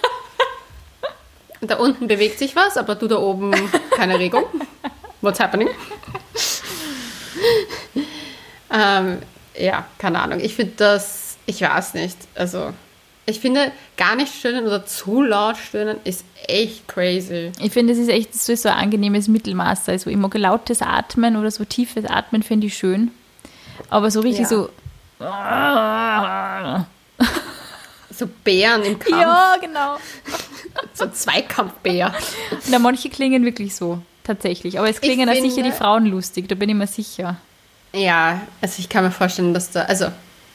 Und da unten bewegt sich was, aber du da oben keine Regung. What's happening? ähm, ja, keine Ahnung. Ich finde das, ich weiß nicht, also ich finde, gar nicht stöhnen oder zu laut stöhnen ist echt crazy. Ich finde, es ist echt so, so ein angenehmes Mittelmaß. Also ich mag lautes Atmen oder so tiefes Atmen finde ich schön. Aber so richtig Ja. so. So Bären im Kampf, Ja, genau. so ein Zweikampfbär. Na, manche klingen wirklich so, tatsächlich. Aber es klingen auch sicher die Frauen lustig, da bin ich mir sicher. Ja, also ich kann mir vorstellen, dass da, also,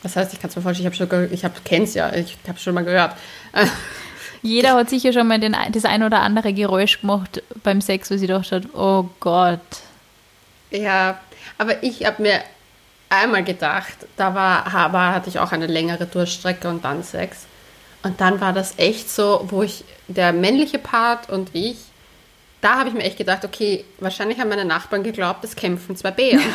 das heißt, ich kann es mir vorstellen, ich habe schon, ich habe, kenn's ja, ich habe schon mal gehört. Jeder hat sicher schon mal den, das ein oder andere Geräusch gemacht beim Sex, wo sie gedacht hat, oh Gott. Ja, aber ich habe mir einmal gedacht, da war, war, hatte ich auch eine längere Durchstrecke und dann Sex. Und dann war das echt so, wo ich, der männliche Part und ich, da habe ich mir echt gedacht, okay, wahrscheinlich haben meine Nachbarn geglaubt, es kämpfen zwei Bären.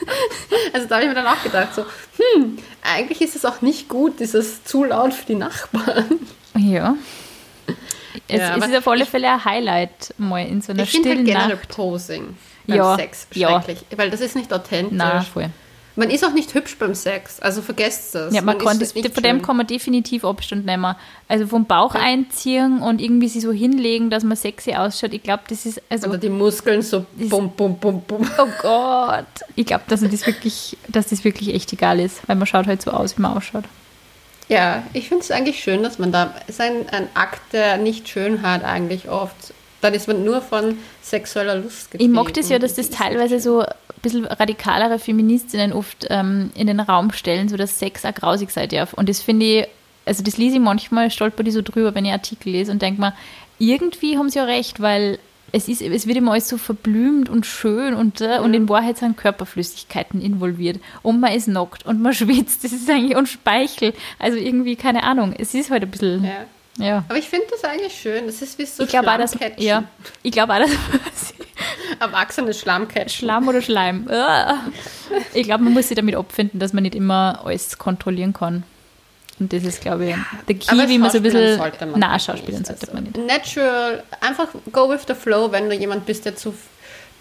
also da habe ich mir dann auch gedacht, so, hm, eigentlich ist es auch nicht gut, dieses zu laut für die Nachbarn. Ja. Es, Ja, ist auf alle Fälle ein Highlight, mal in so einer Ich finde halt stillen generell Nacht. Posing beim Ja, Sex ja. schrecklich, weil das ist nicht authentisch. Na, voll. Man ist auch nicht hübsch beim Sex, also vergesst das. Ja, man das, nicht von dem schön. kann man definitiv Abstand nehmen. Also vom Bauch einziehen und irgendwie sich so hinlegen, dass man sexy ausschaut. Ich glaube, das ist, also, Oder die Muskeln so bum, bum, bum, bum. oh Gott. Ich glaube, dass das wirklich, dass das wirklich echt egal ist, weil man schaut halt so aus, wie man ausschaut. Ja, ich finde es eigentlich schön, dass man da, es ist ein, ein Akt der Nicht-Schönheit eigentlich oft. Dann ist man nur von sexueller Lust Ich getrieben. mag das ja, dass das teilweise nicht so bisschen radikalere Feministinnen oft ähm, in den Raum stellen, so dass Sex auch grausig sein darf. Und das finde ich, also das lese ich manchmal, stolper die so drüber, wenn ich Artikel lese und denke mir, irgendwie haben sie ja recht, weil es, ist, es wird immer alles so verblümt und schön und, äh, und in Wahrheit sind Körperflüssigkeiten involviert. Und man ist nackt und man schwitzt, das ist eigentlich und Speichel. Also irgendwie, keine Ahnung, es ist halt ein bisschen. Ja. ja. Aber ich finde das eigentlich schön. Das ist wie so Ich glaube auch, dass, ja, ich glaube auch, dass Erwachsene Schlammcatchen. Schlamm oder Schleim. Ah. Ich glaube, man muss sich damit abfinden, dass man nicht immer alles kontrollieren kann. Und das ist, glaube ich, der Key, wie man so ein bisschen. sollte man Nein, Schauspielern sollte Also man nicht. Natural, einfach go with the flow, wenn du jemand bist, der zu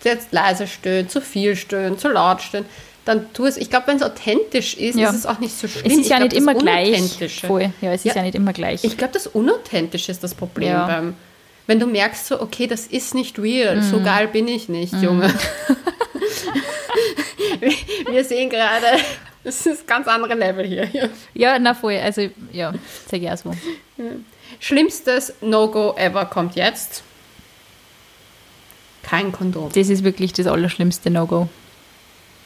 der jetzt leise stöhnt, zu viel stöhnt, zu laut stöhnt, dann tu es. Ich glaube, wenn es authentisch ist, Ja. ist es auch nicht so schlimm. Es ist ja glaub, nicht immer gleich. Voll. Ja, es ist Ja. ja, nicht immer gleich. Ich glaube, das Unauthentische ist das Problem Ja. beim. Wenn du merkst, so, okay, das ist nicht real, so Mhm. geil bin ich nicht, Junge. Wir- sehen gerade, das ist ganz andere Level hier. ja, na voll. Also, ja, sage ich auch so. Schlimmstes No-Go ever kommt jetzt. Kein Kondom. Das ist wirklich das allerschlimmste No-Go.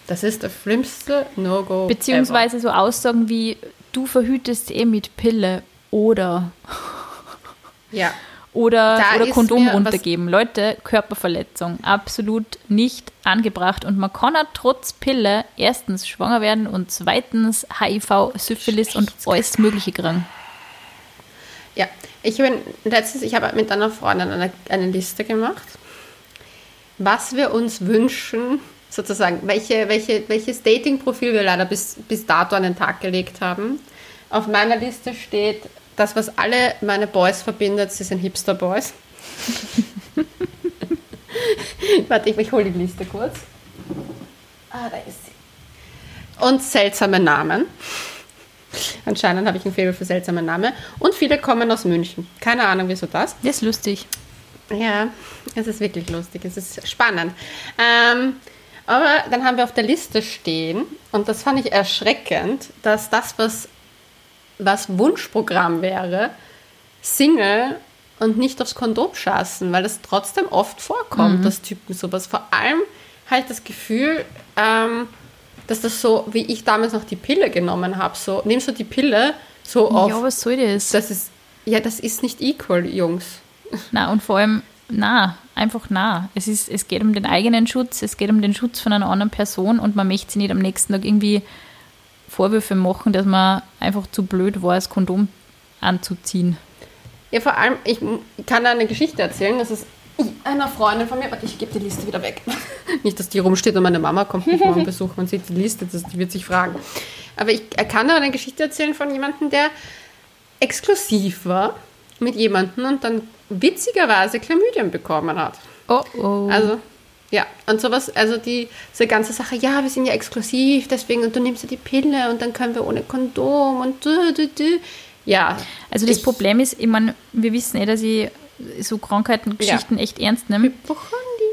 Das ist das schlimmste No-Go. Beziehungsweise so Aussagen wie, du verhütest eh mit Pille oder Ever. Ja. Oder, Da oder Kondom runtergeben. Leute, Körperverletzung, absolut nicht angebracht. Und man kann auch trotz Pille erstens schwanger werden und zweitens HIV, Syphilis und alles Mögliche kriegen. Ja. Ich bin letztens, ich habe mit einer Freundin eine, eine Liste gemacht, was wir uns wünschen, sozusagen, welche, welche, welches Dating-Profil wir leider bis, bis dato an den Tag gelegt haben. Auf meiner Liste steht, das, was alle meine Boys verbindet, sie sind Hipster-Boys. Warte, ich, ich hole die Liste kurz. Ah, da ist sie. Und seltsame Namen. Anscheinend habe ich ein Faible für seltsame Namen. Und viele kommen aus München. Keine Ahnung, wieso das. Das ist lustig. Ja, es ist wirklich lustig, es ist spannend. Ähm, aber dann haben wir auf der Liste stehen, und das fand ich erschreckend, dass das, was, was Wunschprogramm wäre, Single und nicht aufs Kondom schassen, weil das trotzdem oft vorkommt, mhm. dass Typen sowas. Vor allem halt das Gefühl, ähm, dass das so, wie ich damals noch die Pille genommen habe, so, nimmst du die Pille so auf. Ja, was soll das? Das ist, ja, das ist nicht equal, Jungs. Na, und vor allem, na, einfach na. Es, ist, es geht um den eigenen Schutz, es geht um den Schutz von einer anderen Person und man möchte sie nicht am nächsten Tag irgendwie Vorwürfe machen, dass man einfach zu blöd war, das Kondom anzuziehen. Ja, vor allem, ich kann da eine Geschichte erzählen, das ist einer Freundin von mir, warte, ich gebe die Liste wieder weg. Nicht, dass die rumsteht und meine Mama kommt mich morgen besuchen und sieht die Liste, das, die wird sich fragen. Aber ich kann da eine Geschichte erzählen von jemandem, der exklusiv war mit jemandem und dann witzigerweise Chlamydien bekommen hat. Oh oh. Also, ja, und sowas, also die, diese ganze Sache, ja, wir sind ja exklusiv, deswegen, und du nimmst ja die Pille und dann können wir ohne Kondom und du, du, du. Ja. Also das ich, Problem ist, ich meine, wir wissen eh, dass ich so Krankheiten, Geschichten ja. echt ernst nehme.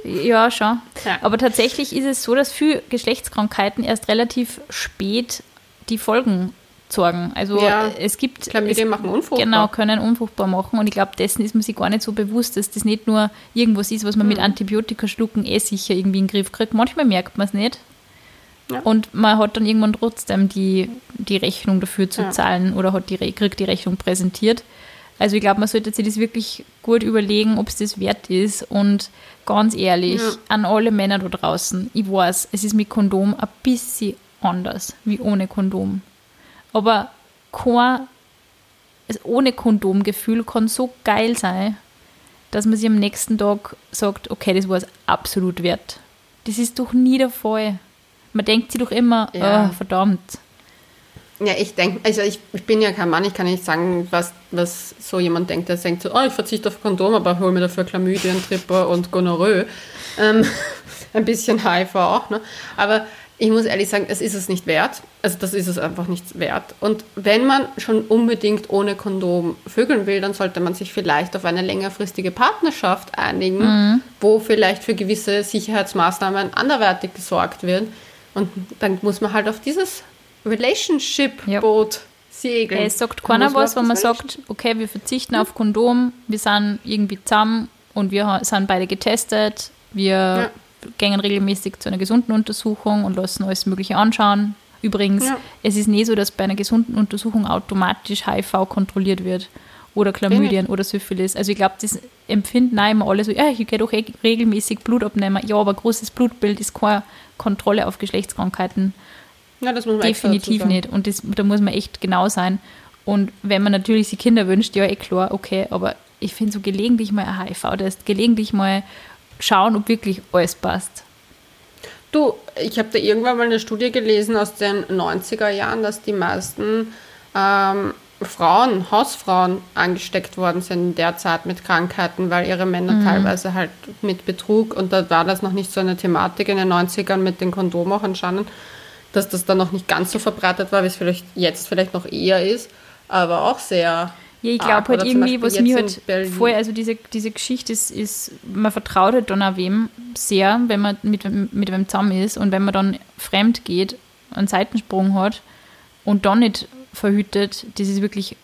Ja, schon. Ja. Aber tatsächlich ist es so, dass für Geschlechtskrankheiten erst relativ spät die Folgen sorgen. Also ja, es gibt Chlamydien machen unfruchtbar. Genau, können unfruchtbar machen und ich glaube, dessen ist man sich gar nicht so bewusst, dass das nicht nur irgendwas ist, was man mhm. mit Antibiotika schlucken eh sicher irgendwie in den Griff kriegt. Manchmal merkt man es nicht. Ja. Und man hat dann irgendwann trotzdem die, die Rechnung dafür zu ja. zahlen oder hat die, kriegt die Rechnung präsentiert. Also ich glaube, man sollte sich das wirklich gut überlegen, ob es das wert ist. Und ganz ehrlich, an alle Männer da draußen, ich weiß, es ist mit Kondom ein bisschen anders wie ohne Kondom. Aber kein ohne Kondomgefühl kann so geil sein, dass man sich am nächsten Tag sagt, okay, das war es absolut wert. Das ist doch nie der Fall. Man denkt sich doch immer, ja. oh, verdammt. Ja, ich denke, also ich, ich, bin ja kein Mann, ich kann nicht sagen, was, was so jemand denkt, der denkt so, oh, ich verzichte auf Kondom, aber hol mir dafür Chlamydien, Tripper und Gonorrhoe. Ähm, ein bisschen HIV auch, ne? Aber ich muss ehrlich sagen, es ist es nicht wert. Also das ist es einfach nicht wert. Und wenn man schon unbedingt ohne Kondom vögeln will, dann sollte man sich vielleicht auf eine längerfristige Partnerschaft einigen, mhm. wo vielleicht für gewisse Sicherheitsmaßnahmen anderweitig gesorgt wird. Und dann muss man halt auf dieses Relationship-Boot ja. segeln. Es sagt keiner was, wenn man sagt, okay, wir verzichten auf Kondom, wir sind irgendwie zusammen und wir sind beide getestet, wir ja. gehen regelmäßig zu einer gesunden Untersuchung und lassen alles Mögliche anschauen. Übrigens, ja. es ist nicht so, dass bei einer gesunden Untersuchung automatisch HIV kontrolliert wird oder Chlamydien oder Syphilis. Also ich glaube, das empfinden auch immer alle so, ja, ich gehe doch regelmäßig Blut abnehmen. Ja, aber großes Blutbild ist keine Kontrolle auf Geschlechtskrankheiten. Ja, das muss man Definitiv nicht. Und das, da muss man echt genau sein. Und wenn man natürlich sich Kinder wünscht, ja, eh klar, okay, aber ich finde so gelegentlich mal ein HIV-Test, gelegentlich mal schauen, ob wirklich alles passt. Du, ich habe da irgendwann mal eine Studie gelesen aus den 90er Jahren, dass die meisten ähm, Frauen, Hausfrauen angesteckt worden sind in der Zeit mit Krankheiten, weil ihre Männer mhm. teilweise halt mit Betrug, und da war das noch nicht so eine Thematik in den 90ern mit den Kondomen auch anscheinend, dass das dann noch nicht ganz so verbreitet war, wie es vielleicht jetzt vielleicht noch eher ist, aber auch sehr. Ja, ich glaube halt irgendwie, was mir halt vorher, also diese, diese Geschichte ist, ist, man vertraut halt dann auch wem sehr, wenn man mit, mit wem zusammen ist und wenn man dann fremd geht, einen Seitensprung hat und dann nicht verhütet, das ist wirklich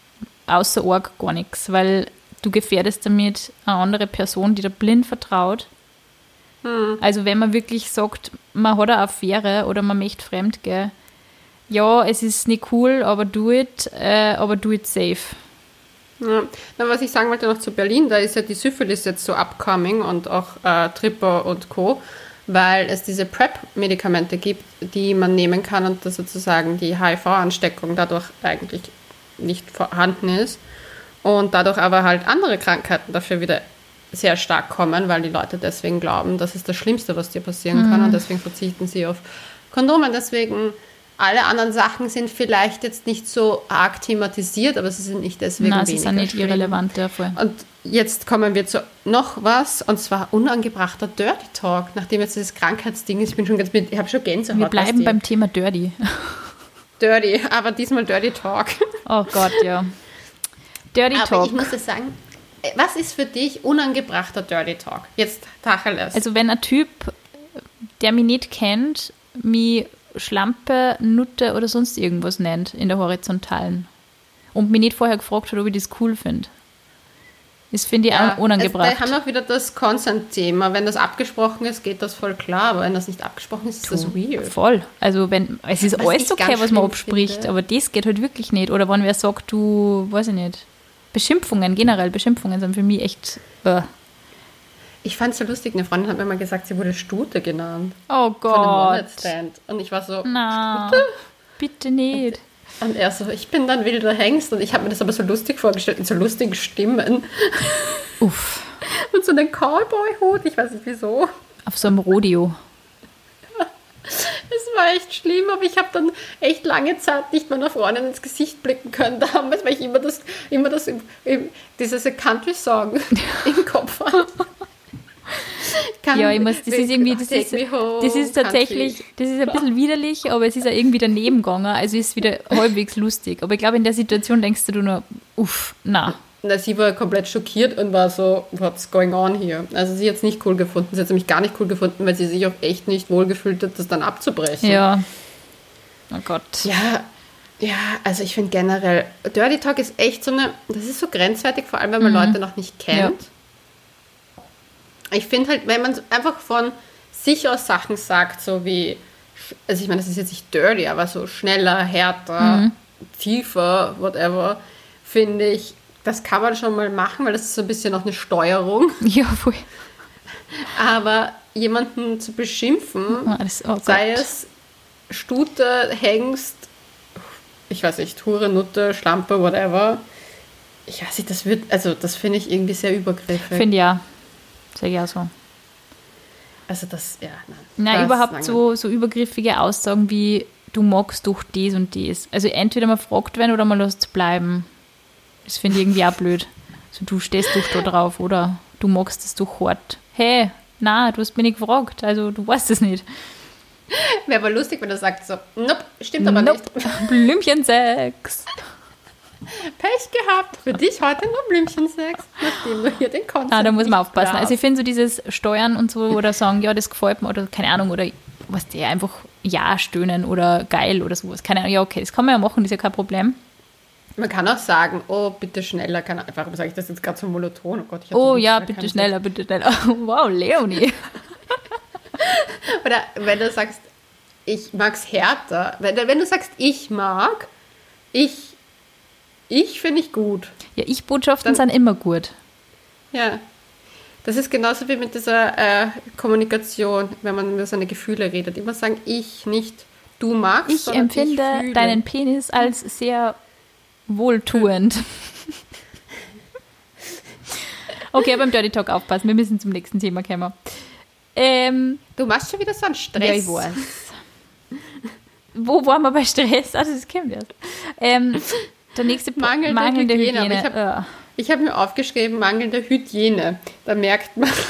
außer Org gar nichts, weil du gefährdest damit eine andere Person, die da blind vertraut hm. Also wenn man wirklich sagt, man hat eine Affäre oder man möchte fremd gehen, ja, es ist nicht cool, aber do it, äh, aber do it safe. Ja. Na, was ich sagen wollte noch zu Berlin, da ist ja die Syphilis jetzt so upcoming und auch äh, Tripper und Co., weil es diese PrEP-Medikamente gibt, die man nehmen kann und dass sozusagen die HIV-Ansteckung dadurch eigentlich nicht vorhanden ist und dadurch aber halt andere Krankheiten dafür wieder sehr stark kommen, weil die Leute deswegen glauben, das ist das Schlimmste, was dir passieren mhm. kann und deswegen verzichten sie auf Kondome. Deswegen alle anderen Sachen sind vielleicht jetzt nicht so arg thematisiert, aber sie sind nicht deswegen Nein, sie sind nicht irrelevant dafür. Und jetzt kommen wir zu noch was, und zwar unangebrachter Dirty Talk. Nachdem jetzt dieses Krankheitsding ist, ich bin schon ganz, ich habe schon Gänsehaut. Wir bleiben beim Thema Dirty. Dirty, aber diesmal Dirty Talk. Oh Gott, ja. Dirty aber Talk. ich muss es sagen, was ist für dich unangebrachter Dirty Talk? Jetzt Tacheles. Also wenn ein Typ, der mich nicht kennt, mich Schlampe, Nutte oder sonst irgendwas nennt in der Horizontalen und mich nicht vorher gefragt hat, ob ich das cool finde. Das finde ich Ja, auch unangebracht. Es, wir haben auch wieder das Consent-Thema. Wenn das abgesprochen ist, geht das voll klar, aber wenn das nicht abgesprochen ist, ist das weird. Voll. Also wenn es ist Was alles okay, was man abspricht, finde. aber das geht halt wirklich nicht. Oder wenn wer sagt, du, weiß ich nicht, Beschimpfungen, generell Beschimpfungen sind für mich echt. Äh. Ich fand es so lustig, eine Freundin hat mir mal gesagt, sie wurde Stute genannt. Oh Von einem Gott. One-Night-Stand. Und ich war so, Na, bitte nicht. und er so, ich bin dann wilder Hengst. Und ich habe mir das aber so lustig vorgestellt, in so lustigen Stimmen. Uff. Und so einen Cowboy-Hut, ich weiß nicht wieso. Auf so einem Rodeo. Es war echt schlimm, aber ich habe dann echt lange Zeit nicht meiner Freundin ins Gesicht blicken können damals, weil ich immer das, immer das, dieses Country-Song im Kopf hatte. Kann- Ja, ich muss, das ist irgendwie, das ist, das ist tatsächlich, das ist ein bisschen widerlich, aber es ist auch irgendwie daneben gegangen, also ist wieder halbwegs lustig. Aber ich glaube, in der Situation denkst du nur, uff, na. Na, sie war komplett schockiert und war so, what's going on here? Also sie hat es nicht cool gefunden. Sie hat es nämlich gar nicht cool gefunden, weil sie sich auch echt nicht wohlgefühlt hat, das dann abzubrechen. Ja. Oh Gott. Ja, ja, also ich finde generell, Dirty Talk ist echt so eine, das ist so grenzwertig, vor allem wenn man Leute noch nicht kennt. Ich finde halt, wenn man einfach von sich aus Sachen sagt, so wie, also ich meine, das ist jetzt nicht dirty, aber so schneller, härter, tiefer, whatever, finde ich, das kann man schon mal machen, weil das ist so ein bisschen noch eine Steuerung. Ja, voll. Aber jemanden zu beschimpfen, Ah, das- oh sei es Stute, Hengst, ich weiß nicht, Hure, Nutte, Schlampe, whatever. Ich weiß nicht, das wird, also das finde ich irgendwie sehr übergriffig. Finde ja. Sag ich auch so. also das, ja, nein. Nein, Das überhaupt so, so übergriffige Aussagen wie du magst doch das und das. Also entweder man fragt werden oder man lässt bleiben. Das finde ich irgendwie auch blöd. So du stehst doch da drauf oder du magst es doch hart. Hey, na, du hast mich nicht gefragt, also du weißt es nicht. Wäre aber lustig, wenn er sagt so, nope, stimmt aber Nope. nicht. Blümchensex. Pech gehabt. Für dich heute nur Blümchensex, nachdem du hier den Konzert Ah, da muss man aufpassen. Also ich finde so dieses Steuern und so oder sagen, ja, das gefällt mir oder keine Ahnung oder was der einfach ja stöhnen oder geil oder sowas. Keine Ahnung, ja, okay, das kann man ja machen, das ist ja kein Problem. Man kann auch sagen, oh, bitte schneller, kann einfach, sage ich das jetzt gerade so monoton, oh Gott, Oh ja, bitte schneller, bitte schneller. Wow, Leonie. Oder wenn du sagst, ich mag's härter, wenn, wenn du sagst, ich mag, ich, ich finde ich gut. Ja, Ich-Botschaften sind immer gut. Ja. Das ist genauso wie mit dieser äh, Kommunikation, wenn man über seine Gefühle redet. Immer sagen, ich, nicht du magst. Ich empfinde ich deinen Penis als sehr wohltuend. Okay, beim Dirty Talk aufpassen. Wir müssen zum nächsten Thema kommen. Ähm, Du machst schon wieder so einen Stress. ja. Wo waren wir bei Stress? Also, das kennen wir. Ähm, der nächste Punkt, Mangelnde Hygiene, Hygiene. ich hab- ja. Habe mir aufgeschrieben, mangelnde Hygiene. Da merkt man.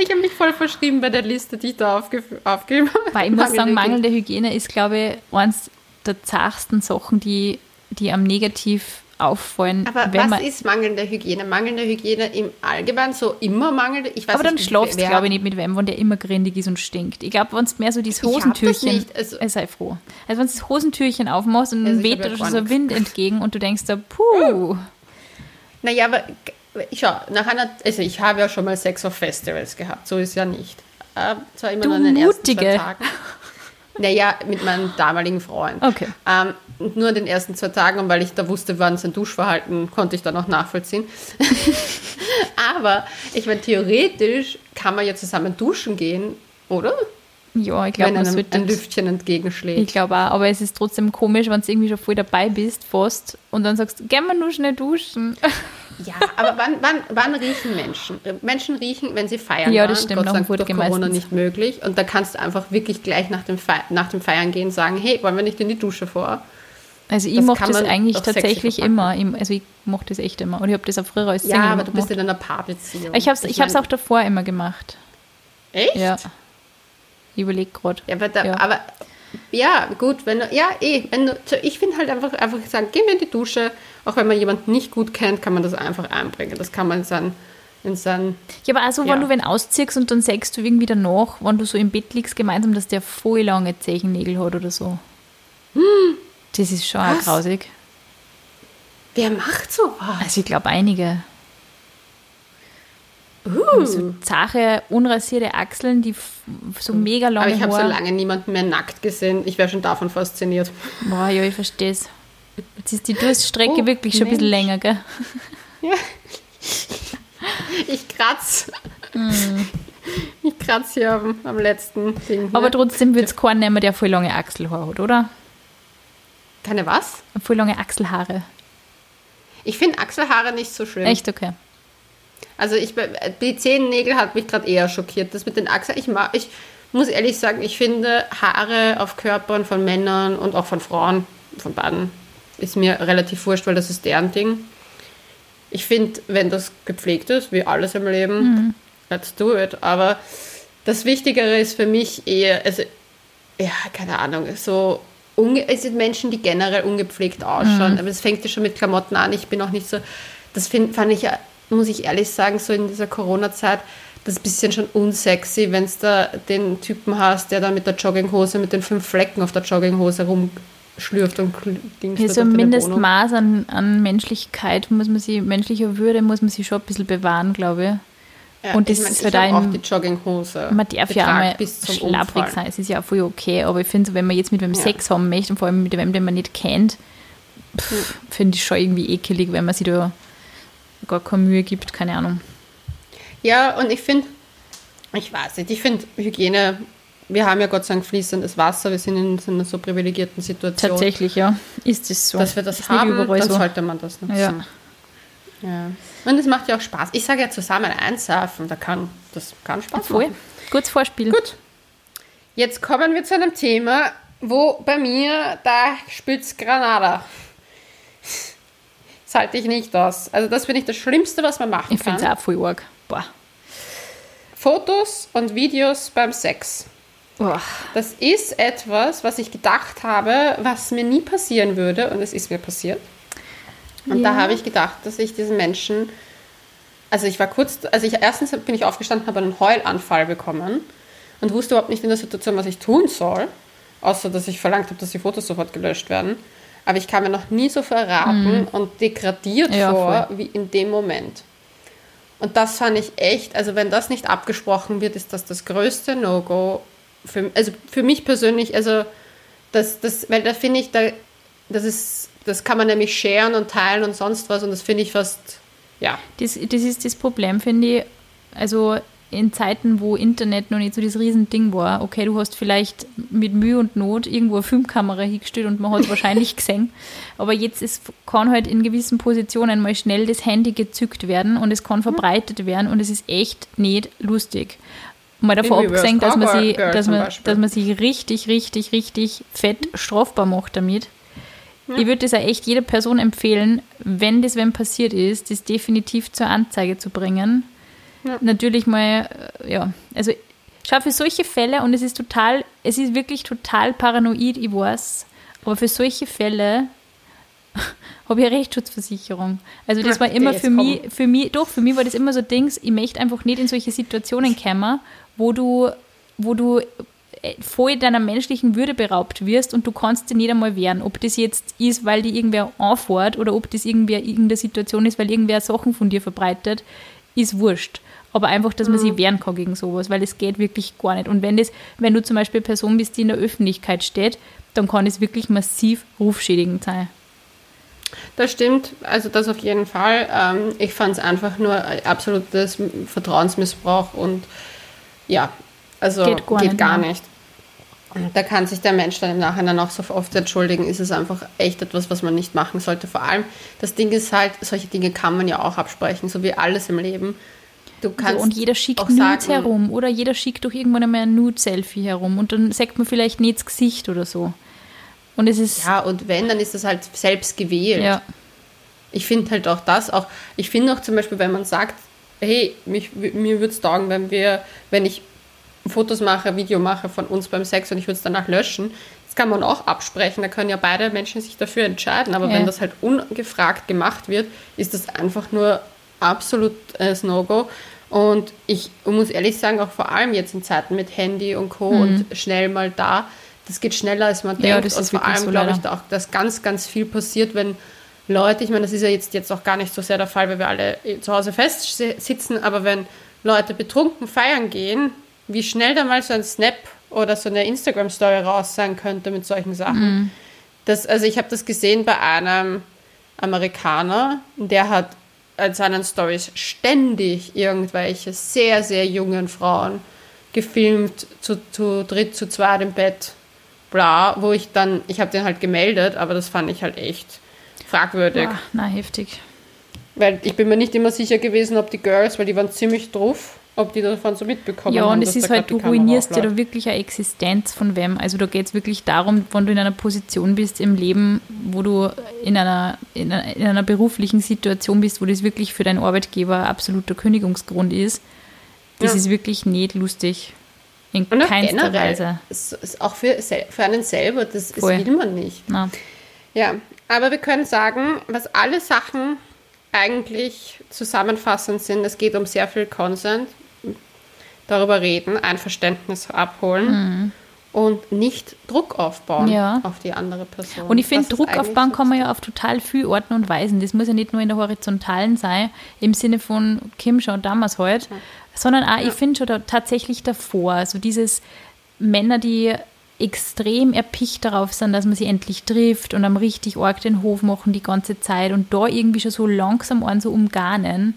ich habe mich voll verschrieben bei der Liste, die ich da aufge aufgegeben habe. Weil ich muss sagen, Hygiene. mangelnde Hygiene ist, glaube ich, eines der zartesten Sachen, die, die am negativ auffallen. Aber was man, ist mangelnde Hygiene? Mangelnde Hygiene im Allgemeinen, so immer mangelnde? Ich weiß aber dann schlafst du, glaube ich, nicht mit wem, wenn der immer grindig ist und stinkt. Ich glaube, wenn du mehr so dieses Hosentürchen, nicht, also- äh, sei froh. Also wenn du das Hosentürchen aufmachst und Also dann ich weht ja dir gar so. Wind entgegen und du denkst da, puh. Naja, aber g- schau, nach einer, also ich habe ja schon mal Sex auf Festivals gehabt, so ist ja nicht. Äh, zwar immer Du nur an den ersten zwei Mutige. Tagen. Naja, mit meinem damaligen Freund. Okay. Ähm, nur an den ersten zwei Tagen, und weil ich da wusste, wann sein Duschverhalten, konnte ich dann auch nachvollziehen. Aber ich meine, theoretisch kann man ja zusammen duschen gehen, oder? Ja, ich glaube, Wenn man einem ein Lüftchen entgegenschlägt. Ich glaube auch, aber es ist trotzdem komisch, wenn du irgendwie schon voll dabei bist, fast, und dann sagst, gehen wir nur schnell duschen. Ja, aber wann, wann, wann riechen Menschen? Menschen riechen, wenn sie feiern. Ja, das waren. stimmt, Gott nach sei Dank durch Corona nicht möglich. Und da kannst du einfach wirklich gleich nach dem, Fe nach dem Feiern gehen sagen, hey, wollen wir nicht in die Dusche vor? Also ich Das mache das eigentlich tatsächlich immer. Im- Also ich mache das echt immer. Und ich habe das auch früher als Single Ja, aber du bist in einer Paarbeziehung. Ich habe es ich mein, auch davor immer gemacht. Echt? Ja. Ich überlege gerade. Ja, aber, da, Ja. aber ja, gut, wenn du, ja, eh, wenn du, ich finde halt einfach, einfach sagen, gehen wir in die Dusche, auch wenn man jemanden nicht gut kennt, kann man das einfach einbringen. Das kann man in sein, in sein Ja, aber also, Ja. wenn du wen ausziehst und dann sagst du irgendwie danach, wenn du so im Bett liegst, gemeinsam, dass der voll lange Zehennägel hat oder so. Das ist schon auch. Was? grausig. Wer macht sowas? Also ich glaube einige. Uh. So zache, unrasierte Achseln, die so mega lange Aber ich habe so lange niemanden mehr nackt gesehen. Ich wäre schon davon fasziniert. Boah, ja, ich verstehe es. Jetzt ist die Durststrecke Oh, wirklich schon ein bisschen Mensch. länger, gell? Ja. Ich kratz. Ich kratz hier am, am letzten Ding. Aber ne? trotzdem wird es keinen nehmen, der voll lange Achselhaare hat, oder? Keine was? Voll lange Achselhaare. Ich finde Achselhaare nicht so schlimm. Echt okay. Also ich, die Zehennägel hat mich gerade eher schockiert. Das mit den Achseln, ich, mag, ich muss ehrlich sagen, ich finde Haare auf Körpern von Männern und auch von Frauen, von beiden, ist mir relativ wurscht, weil das ist deren Ding. Ich finde, wenn das gepflegt ist, wie alles im Leben, let's do it. Aber das Wichtigere ist für mich eher, also, ja, keine Ahnung, so, unge es sind Menschen, die generell ungepflegt ausschauen, aber es fängt ja schon mit Klamotten an. Ich bin auch nicht so, das find, fand ich, muss ich ehrlich sagen, so in dieser Corona-Zeit, das ist ein bisschen schon unsexy, wenn es da den Typen hast, der da mit der Jogginghose, mit den fünf Flecken auf der Jogginghose rumschlürft und dingst Ja, so ein. Mindestmaß an, an Menschlichkeit muss man sie, menschlicher Würde muss man sich schon ein bisschen bewahren, glaube ich. Ja, und das ich mein, ist halt ein- auch die Jogginghose. Man darf ja getragen einmal bis zum schlapprig Umfallen. sein, es ist ja auch voll okay, aber ich finde, so, wenn man jetzt mit wem Ja. Sex haben möchte und vor allem mit wem, den man nicht kennt, finde ich schon irgendwie ekelig, wenn man sich da gar keine Mühe gibt, keine Ahnung. Ja, und ich finde, ich weiß nicht, ich finde Hygiene, wir haben ja Gott sei Dank fließendes Wasser, wir sind in so einer so privilegierten Situation, Tatsächlich, ja, ist es so. dass wir das Ist haben, dann so. sollte man das nutzen. Ja. Ja. Und es macht ja auch Spaß. Ich sage ja zusammen einsurfen, da kann, das kann Spaß Voll. machen. Gutes Vorspiel. Gut, jetzt kommen wir zu einem Thema, wo bei mir, da spitzt Granada. Das halte ich nicht aus. Also das finde ich das Schlimmste, was man machen Ich finde kann. es auch voll arg. Boah. Fotos und Videos beim Sex. Boah. Das ist etwas, was ich gedacht habe, was mir nie passieren würde und es ist mir passiert. Und da Ja. habe ich gedacht, dass ich diesen Menschen, also ich war kurz, also ich erstens bin ich aufgestanden, habe einen Heulanfall bekommen und wusste überhaupt nicht in der Situation, was ich tun soll, außer dass ich verlangt habe, dass die Fotos sofort gelöscht werden. Aber ich kam mir noch nie so verraten und degradiert Mhm. Ja, vor wie in dem Moment. Und das fand ich echt, also wenn das nicht abgesprochen wird, ist das das größte No-Go. Für, also für mich persönlich, also das, das, weil da finde ich, da, das ist, das kann man nämlich sharen und teilen und sonst was und das finde ich fast, ja. Das, das ist das Problem, finde ich. Also in Zeiten, wo Internet noch nicht so das Riesending war, okay, du hast vielleicht mit Mühe und Not irgendwo eine Filmkamera hingestellt und man hat es wahrscheinlich gesehen, aber jetzt ist, kann halt in gewissen Positionen mal schnell das Handy gezückt werden und es kann verbreitet werden und es ist echt nicht lustig. Mal davon abgesehen, dass man, sie, dass, man, dass man sich richtig, richtig, richtig fett strafbar macht damit. Ich würde das auch echt jeder Person empfehlen, wenn das wenn passiert ist, das definitiv zur Anzeige zu bringen. Ja. Natürlich mal, äh, ja, also schau für solche Fälle und es ist total, es ist wirklich total paranoid, ich weiß, aber für solche Fälle habe ich eine Rechtsschutzversicherung. Also das Ja, war immer für mich, für mich, doch, für mich war das immer so Dings, ich möchte einfach nicht in solche Situationen kommen, wo du, wo du voll deiner menschlichen Würde beraubt wirst und du kannst dir nicht einmal wehren. Ob das jetzt ist, weil die irgendwer anfährt oder ob das irgendwer irgendeine Situation ist, weil irgendwer Sachen von dir verbreitet, ist wurscht. Aber einfach, dass man sich wehren kann gegen sowas, weil es geht wirklich gar nicht. Und wenn das, wenn du zum Beispiel eine Person bist, die in der Öffentlichkeit steht, dann kann es wirklich massiv rufschädigend sein. Das stimmt, also das auf jeden Fall. Ähm, ich fand es einfach nur ein absolutes Vertrauensmissbrauch und ja, also Geht gar nicht, gar ne? nicht. Da kann sich der Mensch dann im Nachhinein auch so oft entschuldigen, ist es einfach echt etwas, was man nicht machen sollte. Vor allem, das Ding ist halt, solche Dinge kann man ja auch absprechen, so wie alles im Leben. Du kannst So, und jeder schickt Nudes sagen, herum oder jeder schickt doch irgendwann einmal ein Nude-Selfie herum und dann sagt man vielleicht nicht das Gesicht oder so. Und es ist, Ja, und wenn, dann ist das halt selbst gewählt. ja, Ich finde halt auch das, auch, ich finde auch zum Beispiel, wenn man sagt, hey, mich, mir würde es taugen, wenn wir, wenn ich Fotos mache, Video mache von uns beim Sex und ich würde es danach löschen, das kann man auch absprechen, da können ja beide Menschen sich dafür entscheiden, aber Ja. wenn das halt ungefragt gemacht wird, ist das einfach nur absolut äh, No-Go. Und ich muss ehrlich sagen, auch vor allem jetzt in Zeiten mit Handy und Co. und schnell mal da, das geht schneller als man Mhm. Ja, denkt. und vor allem so glaube ich leider. auch, dass ganz, ganz viel passiert, wenn Leute, ich meine, das ist ja jetzt, jetzt auch gar nicht so sehr der Fall, weil wir alle zu Hause fest sitzen, aber wenn Leute betrunken feiern gehen, wie schnell da mal so ein Snap oder so eine Instagram-Story raus sein könnte mit solchen Sachen. Mhm. Das, also ich habe das gesehen bei einem Amerikaner, der hat in seinen Stories ständig irgendwelche sehr, sehr jungen Frauen gefilmt, zu, zu dritt, zu zweit im Bett, bla, wo ich dann, ich habe den halt gemeldet, aber das fand ich halt echt fragwürdig. Ja, na, heftig. Weil ich bin mir nicht immer sicher gewesen, ob die Girls, weil die waren ziemlich drauf, ob die davon so mitbekommen ja, haben. Ja, und es ist halt, du ruinierst dir da wirklich eine Existenz von wem. Also da geht es wirklich darum, wenn du in einer Position bist im Leben, wo du in einer, in einer, in einer beruflichen Situation bist, wo das wirklich für deinen Arbeitgeber absoluter Kündigungsgrund ist. Das ja. ist wirklich nicht lustig. In und keinster Weise. Ist, ist auch für, für einen selber, das, das will man nicht. Na. Ja, aber wir können sagen, was alle Sachen eigentlich zusammenfassend sind, es geht um sehr viel Consent, darüber reden, Einverständnis abholen. Mhm. Und nicht Druck aufbauen ja. auf die andere Person. Und ich finde, Druck aufbauen kann man ja auf total viele Orten und Weisen. Das muss ja nicht nur in der Horizontalen sein, im Sinne von Kim schon damals heute, ja. sondern auch, ja. ich finde schon da, tatsächlich davor, so also dieses Männer, die extrem erpicht darauf sind, dass man sie endlich trifft und am richtig arg den Hof machen die ganze Zeit und da irgendwie schon so langsam an so umgarnen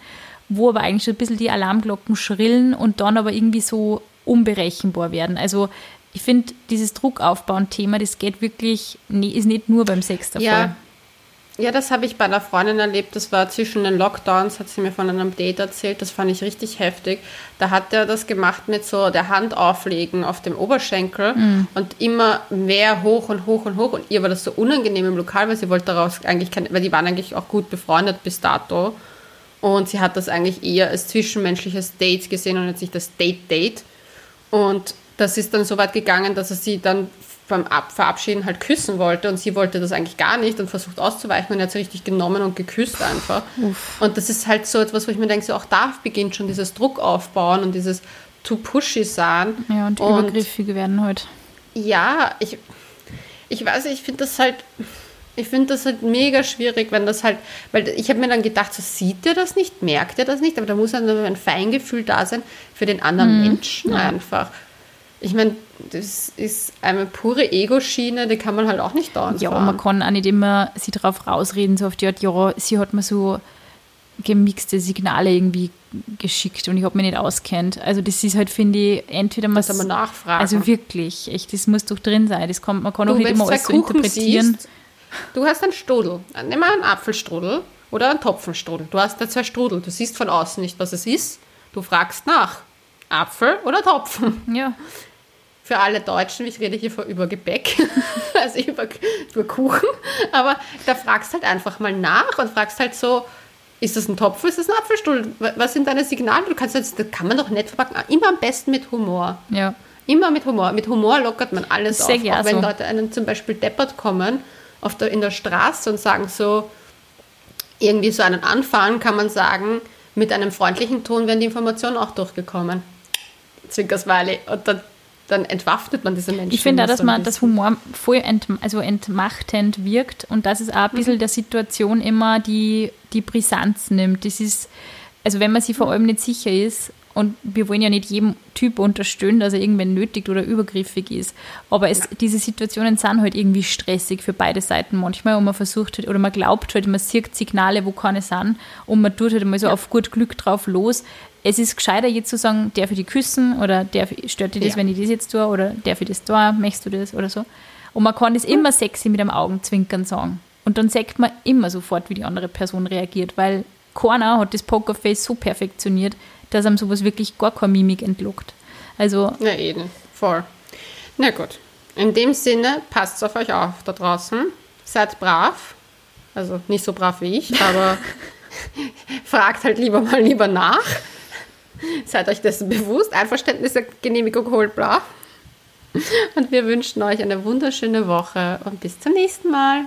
wo aber eigentlich schon ein bisschen die Alarmglocken schrillen und dann aber irgendwie so unberechenbar werden. Also ich finde, dieses Druckaufbauen-Thema, das geht wirklich, ist nicht nur beim Sex der ja. Fall. Ja, das habe ich bei einer Freundin erlebt. Das war zwischen den Lockdowns, hat sie mir von einem Date erzählt. Das fand ich richtig heftig. Da hat er das gemacht mit so der Hand auflegen auf dem Oberschenkel mhm. und immer mehr hoch und hoch und hoch. Und ihr war das so unangenehm im Lokal, weil sie wollte daraus eigentlich keine, weil die waren eigentlich auch gut befreundet bis dato. Und sie hat das eigentlich eher als zwischenmenschliches Date gesehen und nicht das Date-Date. Und das ist dann so weit gegangen, dass er sie dann beim Ab Verabschieden halt küssen wollte und sie wollte das eigentlich gar nicht und versucht auszuweichen und er hat sie richtig genommen und geküsst einfach. Uff. Und das ist halt so etwas, wo ich mir denke, so auch da beginnt schon dieses Druck aufbauen und dieses too pushy sein. Ja, und, und übergriffige werden heute. Halt. Ja, ich, ich weiß, ich finde das halt ich finde das halt mega schwierig, wenn das halt, weil ich habe mir dann gedacht, so sieht er das nicht, merkt er das nicht, aber da muss halt ein Feingefühl da sein für den anderen mhm. Menschen ja. einfach. Ich meine, das ist eine pure Ego-Schiene, die kann man halt auch nicht dauernd Ja, fahren. man kann auch nicht immer sie darauf rausreden, so auf die Art, ja, sie hat mir so gemixte Signale irgendwie geschickt und ich habe mich nicht auskennt. Also das ist halt, finde ich, entweder man... Muss nachfragen. Also wirklich, echt, das muss doch drin sein. Das kann, man kann du, auch nicht immer alles so interpretieren. Siehst, Du hast einen Strudel. Nimm mal einen Apfelstrudel oder einen Topfenstrudel. Du hast da zwei Strudel. Du siehst von außen nicht, was es ist. Du fragst nach. Apfel oder Topfen? Ja. Für alle Deutschen, ich rede hier über Gebäck, also über, über Kuchen, aber da fragst halt einfach mal nach und fragst halt so, ist das ein Topf, ist das ein Apfelstrudel? Was sind deine Signale? Du kannst jetzt, das kann man doch nicht verpacken. Immer am besten mit Humor. Ja. Immer mit Humor. Mit Humor lockert man alles Sehr auf. Auch wenn so. Leute einen zum Beispiel deppert kommen auf der, in der Straße und sagen so, irgendwie so einen anfahren, kann man sagen, mit einem freundlichen Ton wären die Informationen auch durchgekommen. Zwinkersweile. Und dann, dann entwaffnet man diese Menschen. Ich finde auch, dass so man das Humor voll ent, also entmachtend wirkt und dass es auch ein bisschen mhm. der Situation immer die, die Brisanz nimmt. Das ist, also wenn man sich vor allem nicht sicher ist, und wir wollen ja nicht jedem Typ unterstützen, dass er irgendwann nötigt oder übergriffig ist. Aber es, diese Situationen sind halt irgendwie stressig für beide Seiten manchmal und man versucht halt, oder man glaubt halt, man sieht Signale, wo keine sind und man tut halt mal so ja. auf gut Glück drauf los. Es ist gescheiter jetzt zu sagen, der für die küssen oder der stört dir das, ja. wenn ich das jetzt tue oder der für das da, möchtest du das oder so. Und man kann das immer sexy mit einem Augenzwinkern sagen. Und dann sagt man immer sofort, wie die andere Person reagiert, weil keiner hat das Pokerface so perfektioniert, dass einem sowas wirklich gar keine Mimik entlockt. Also. Ja, eben. Voll. Na gut. In dem Sinne, passt auf euch auf da draußen. Seid brav. Also nicht so brav wie ich, aber fragt halt lieber mal lieber nach. Seid euch dessen bewusst. Einverständnis, Genehmigung holt brav. Und wir wünschen euch eine wunderschöne Woche und bis zum nächsten Mal.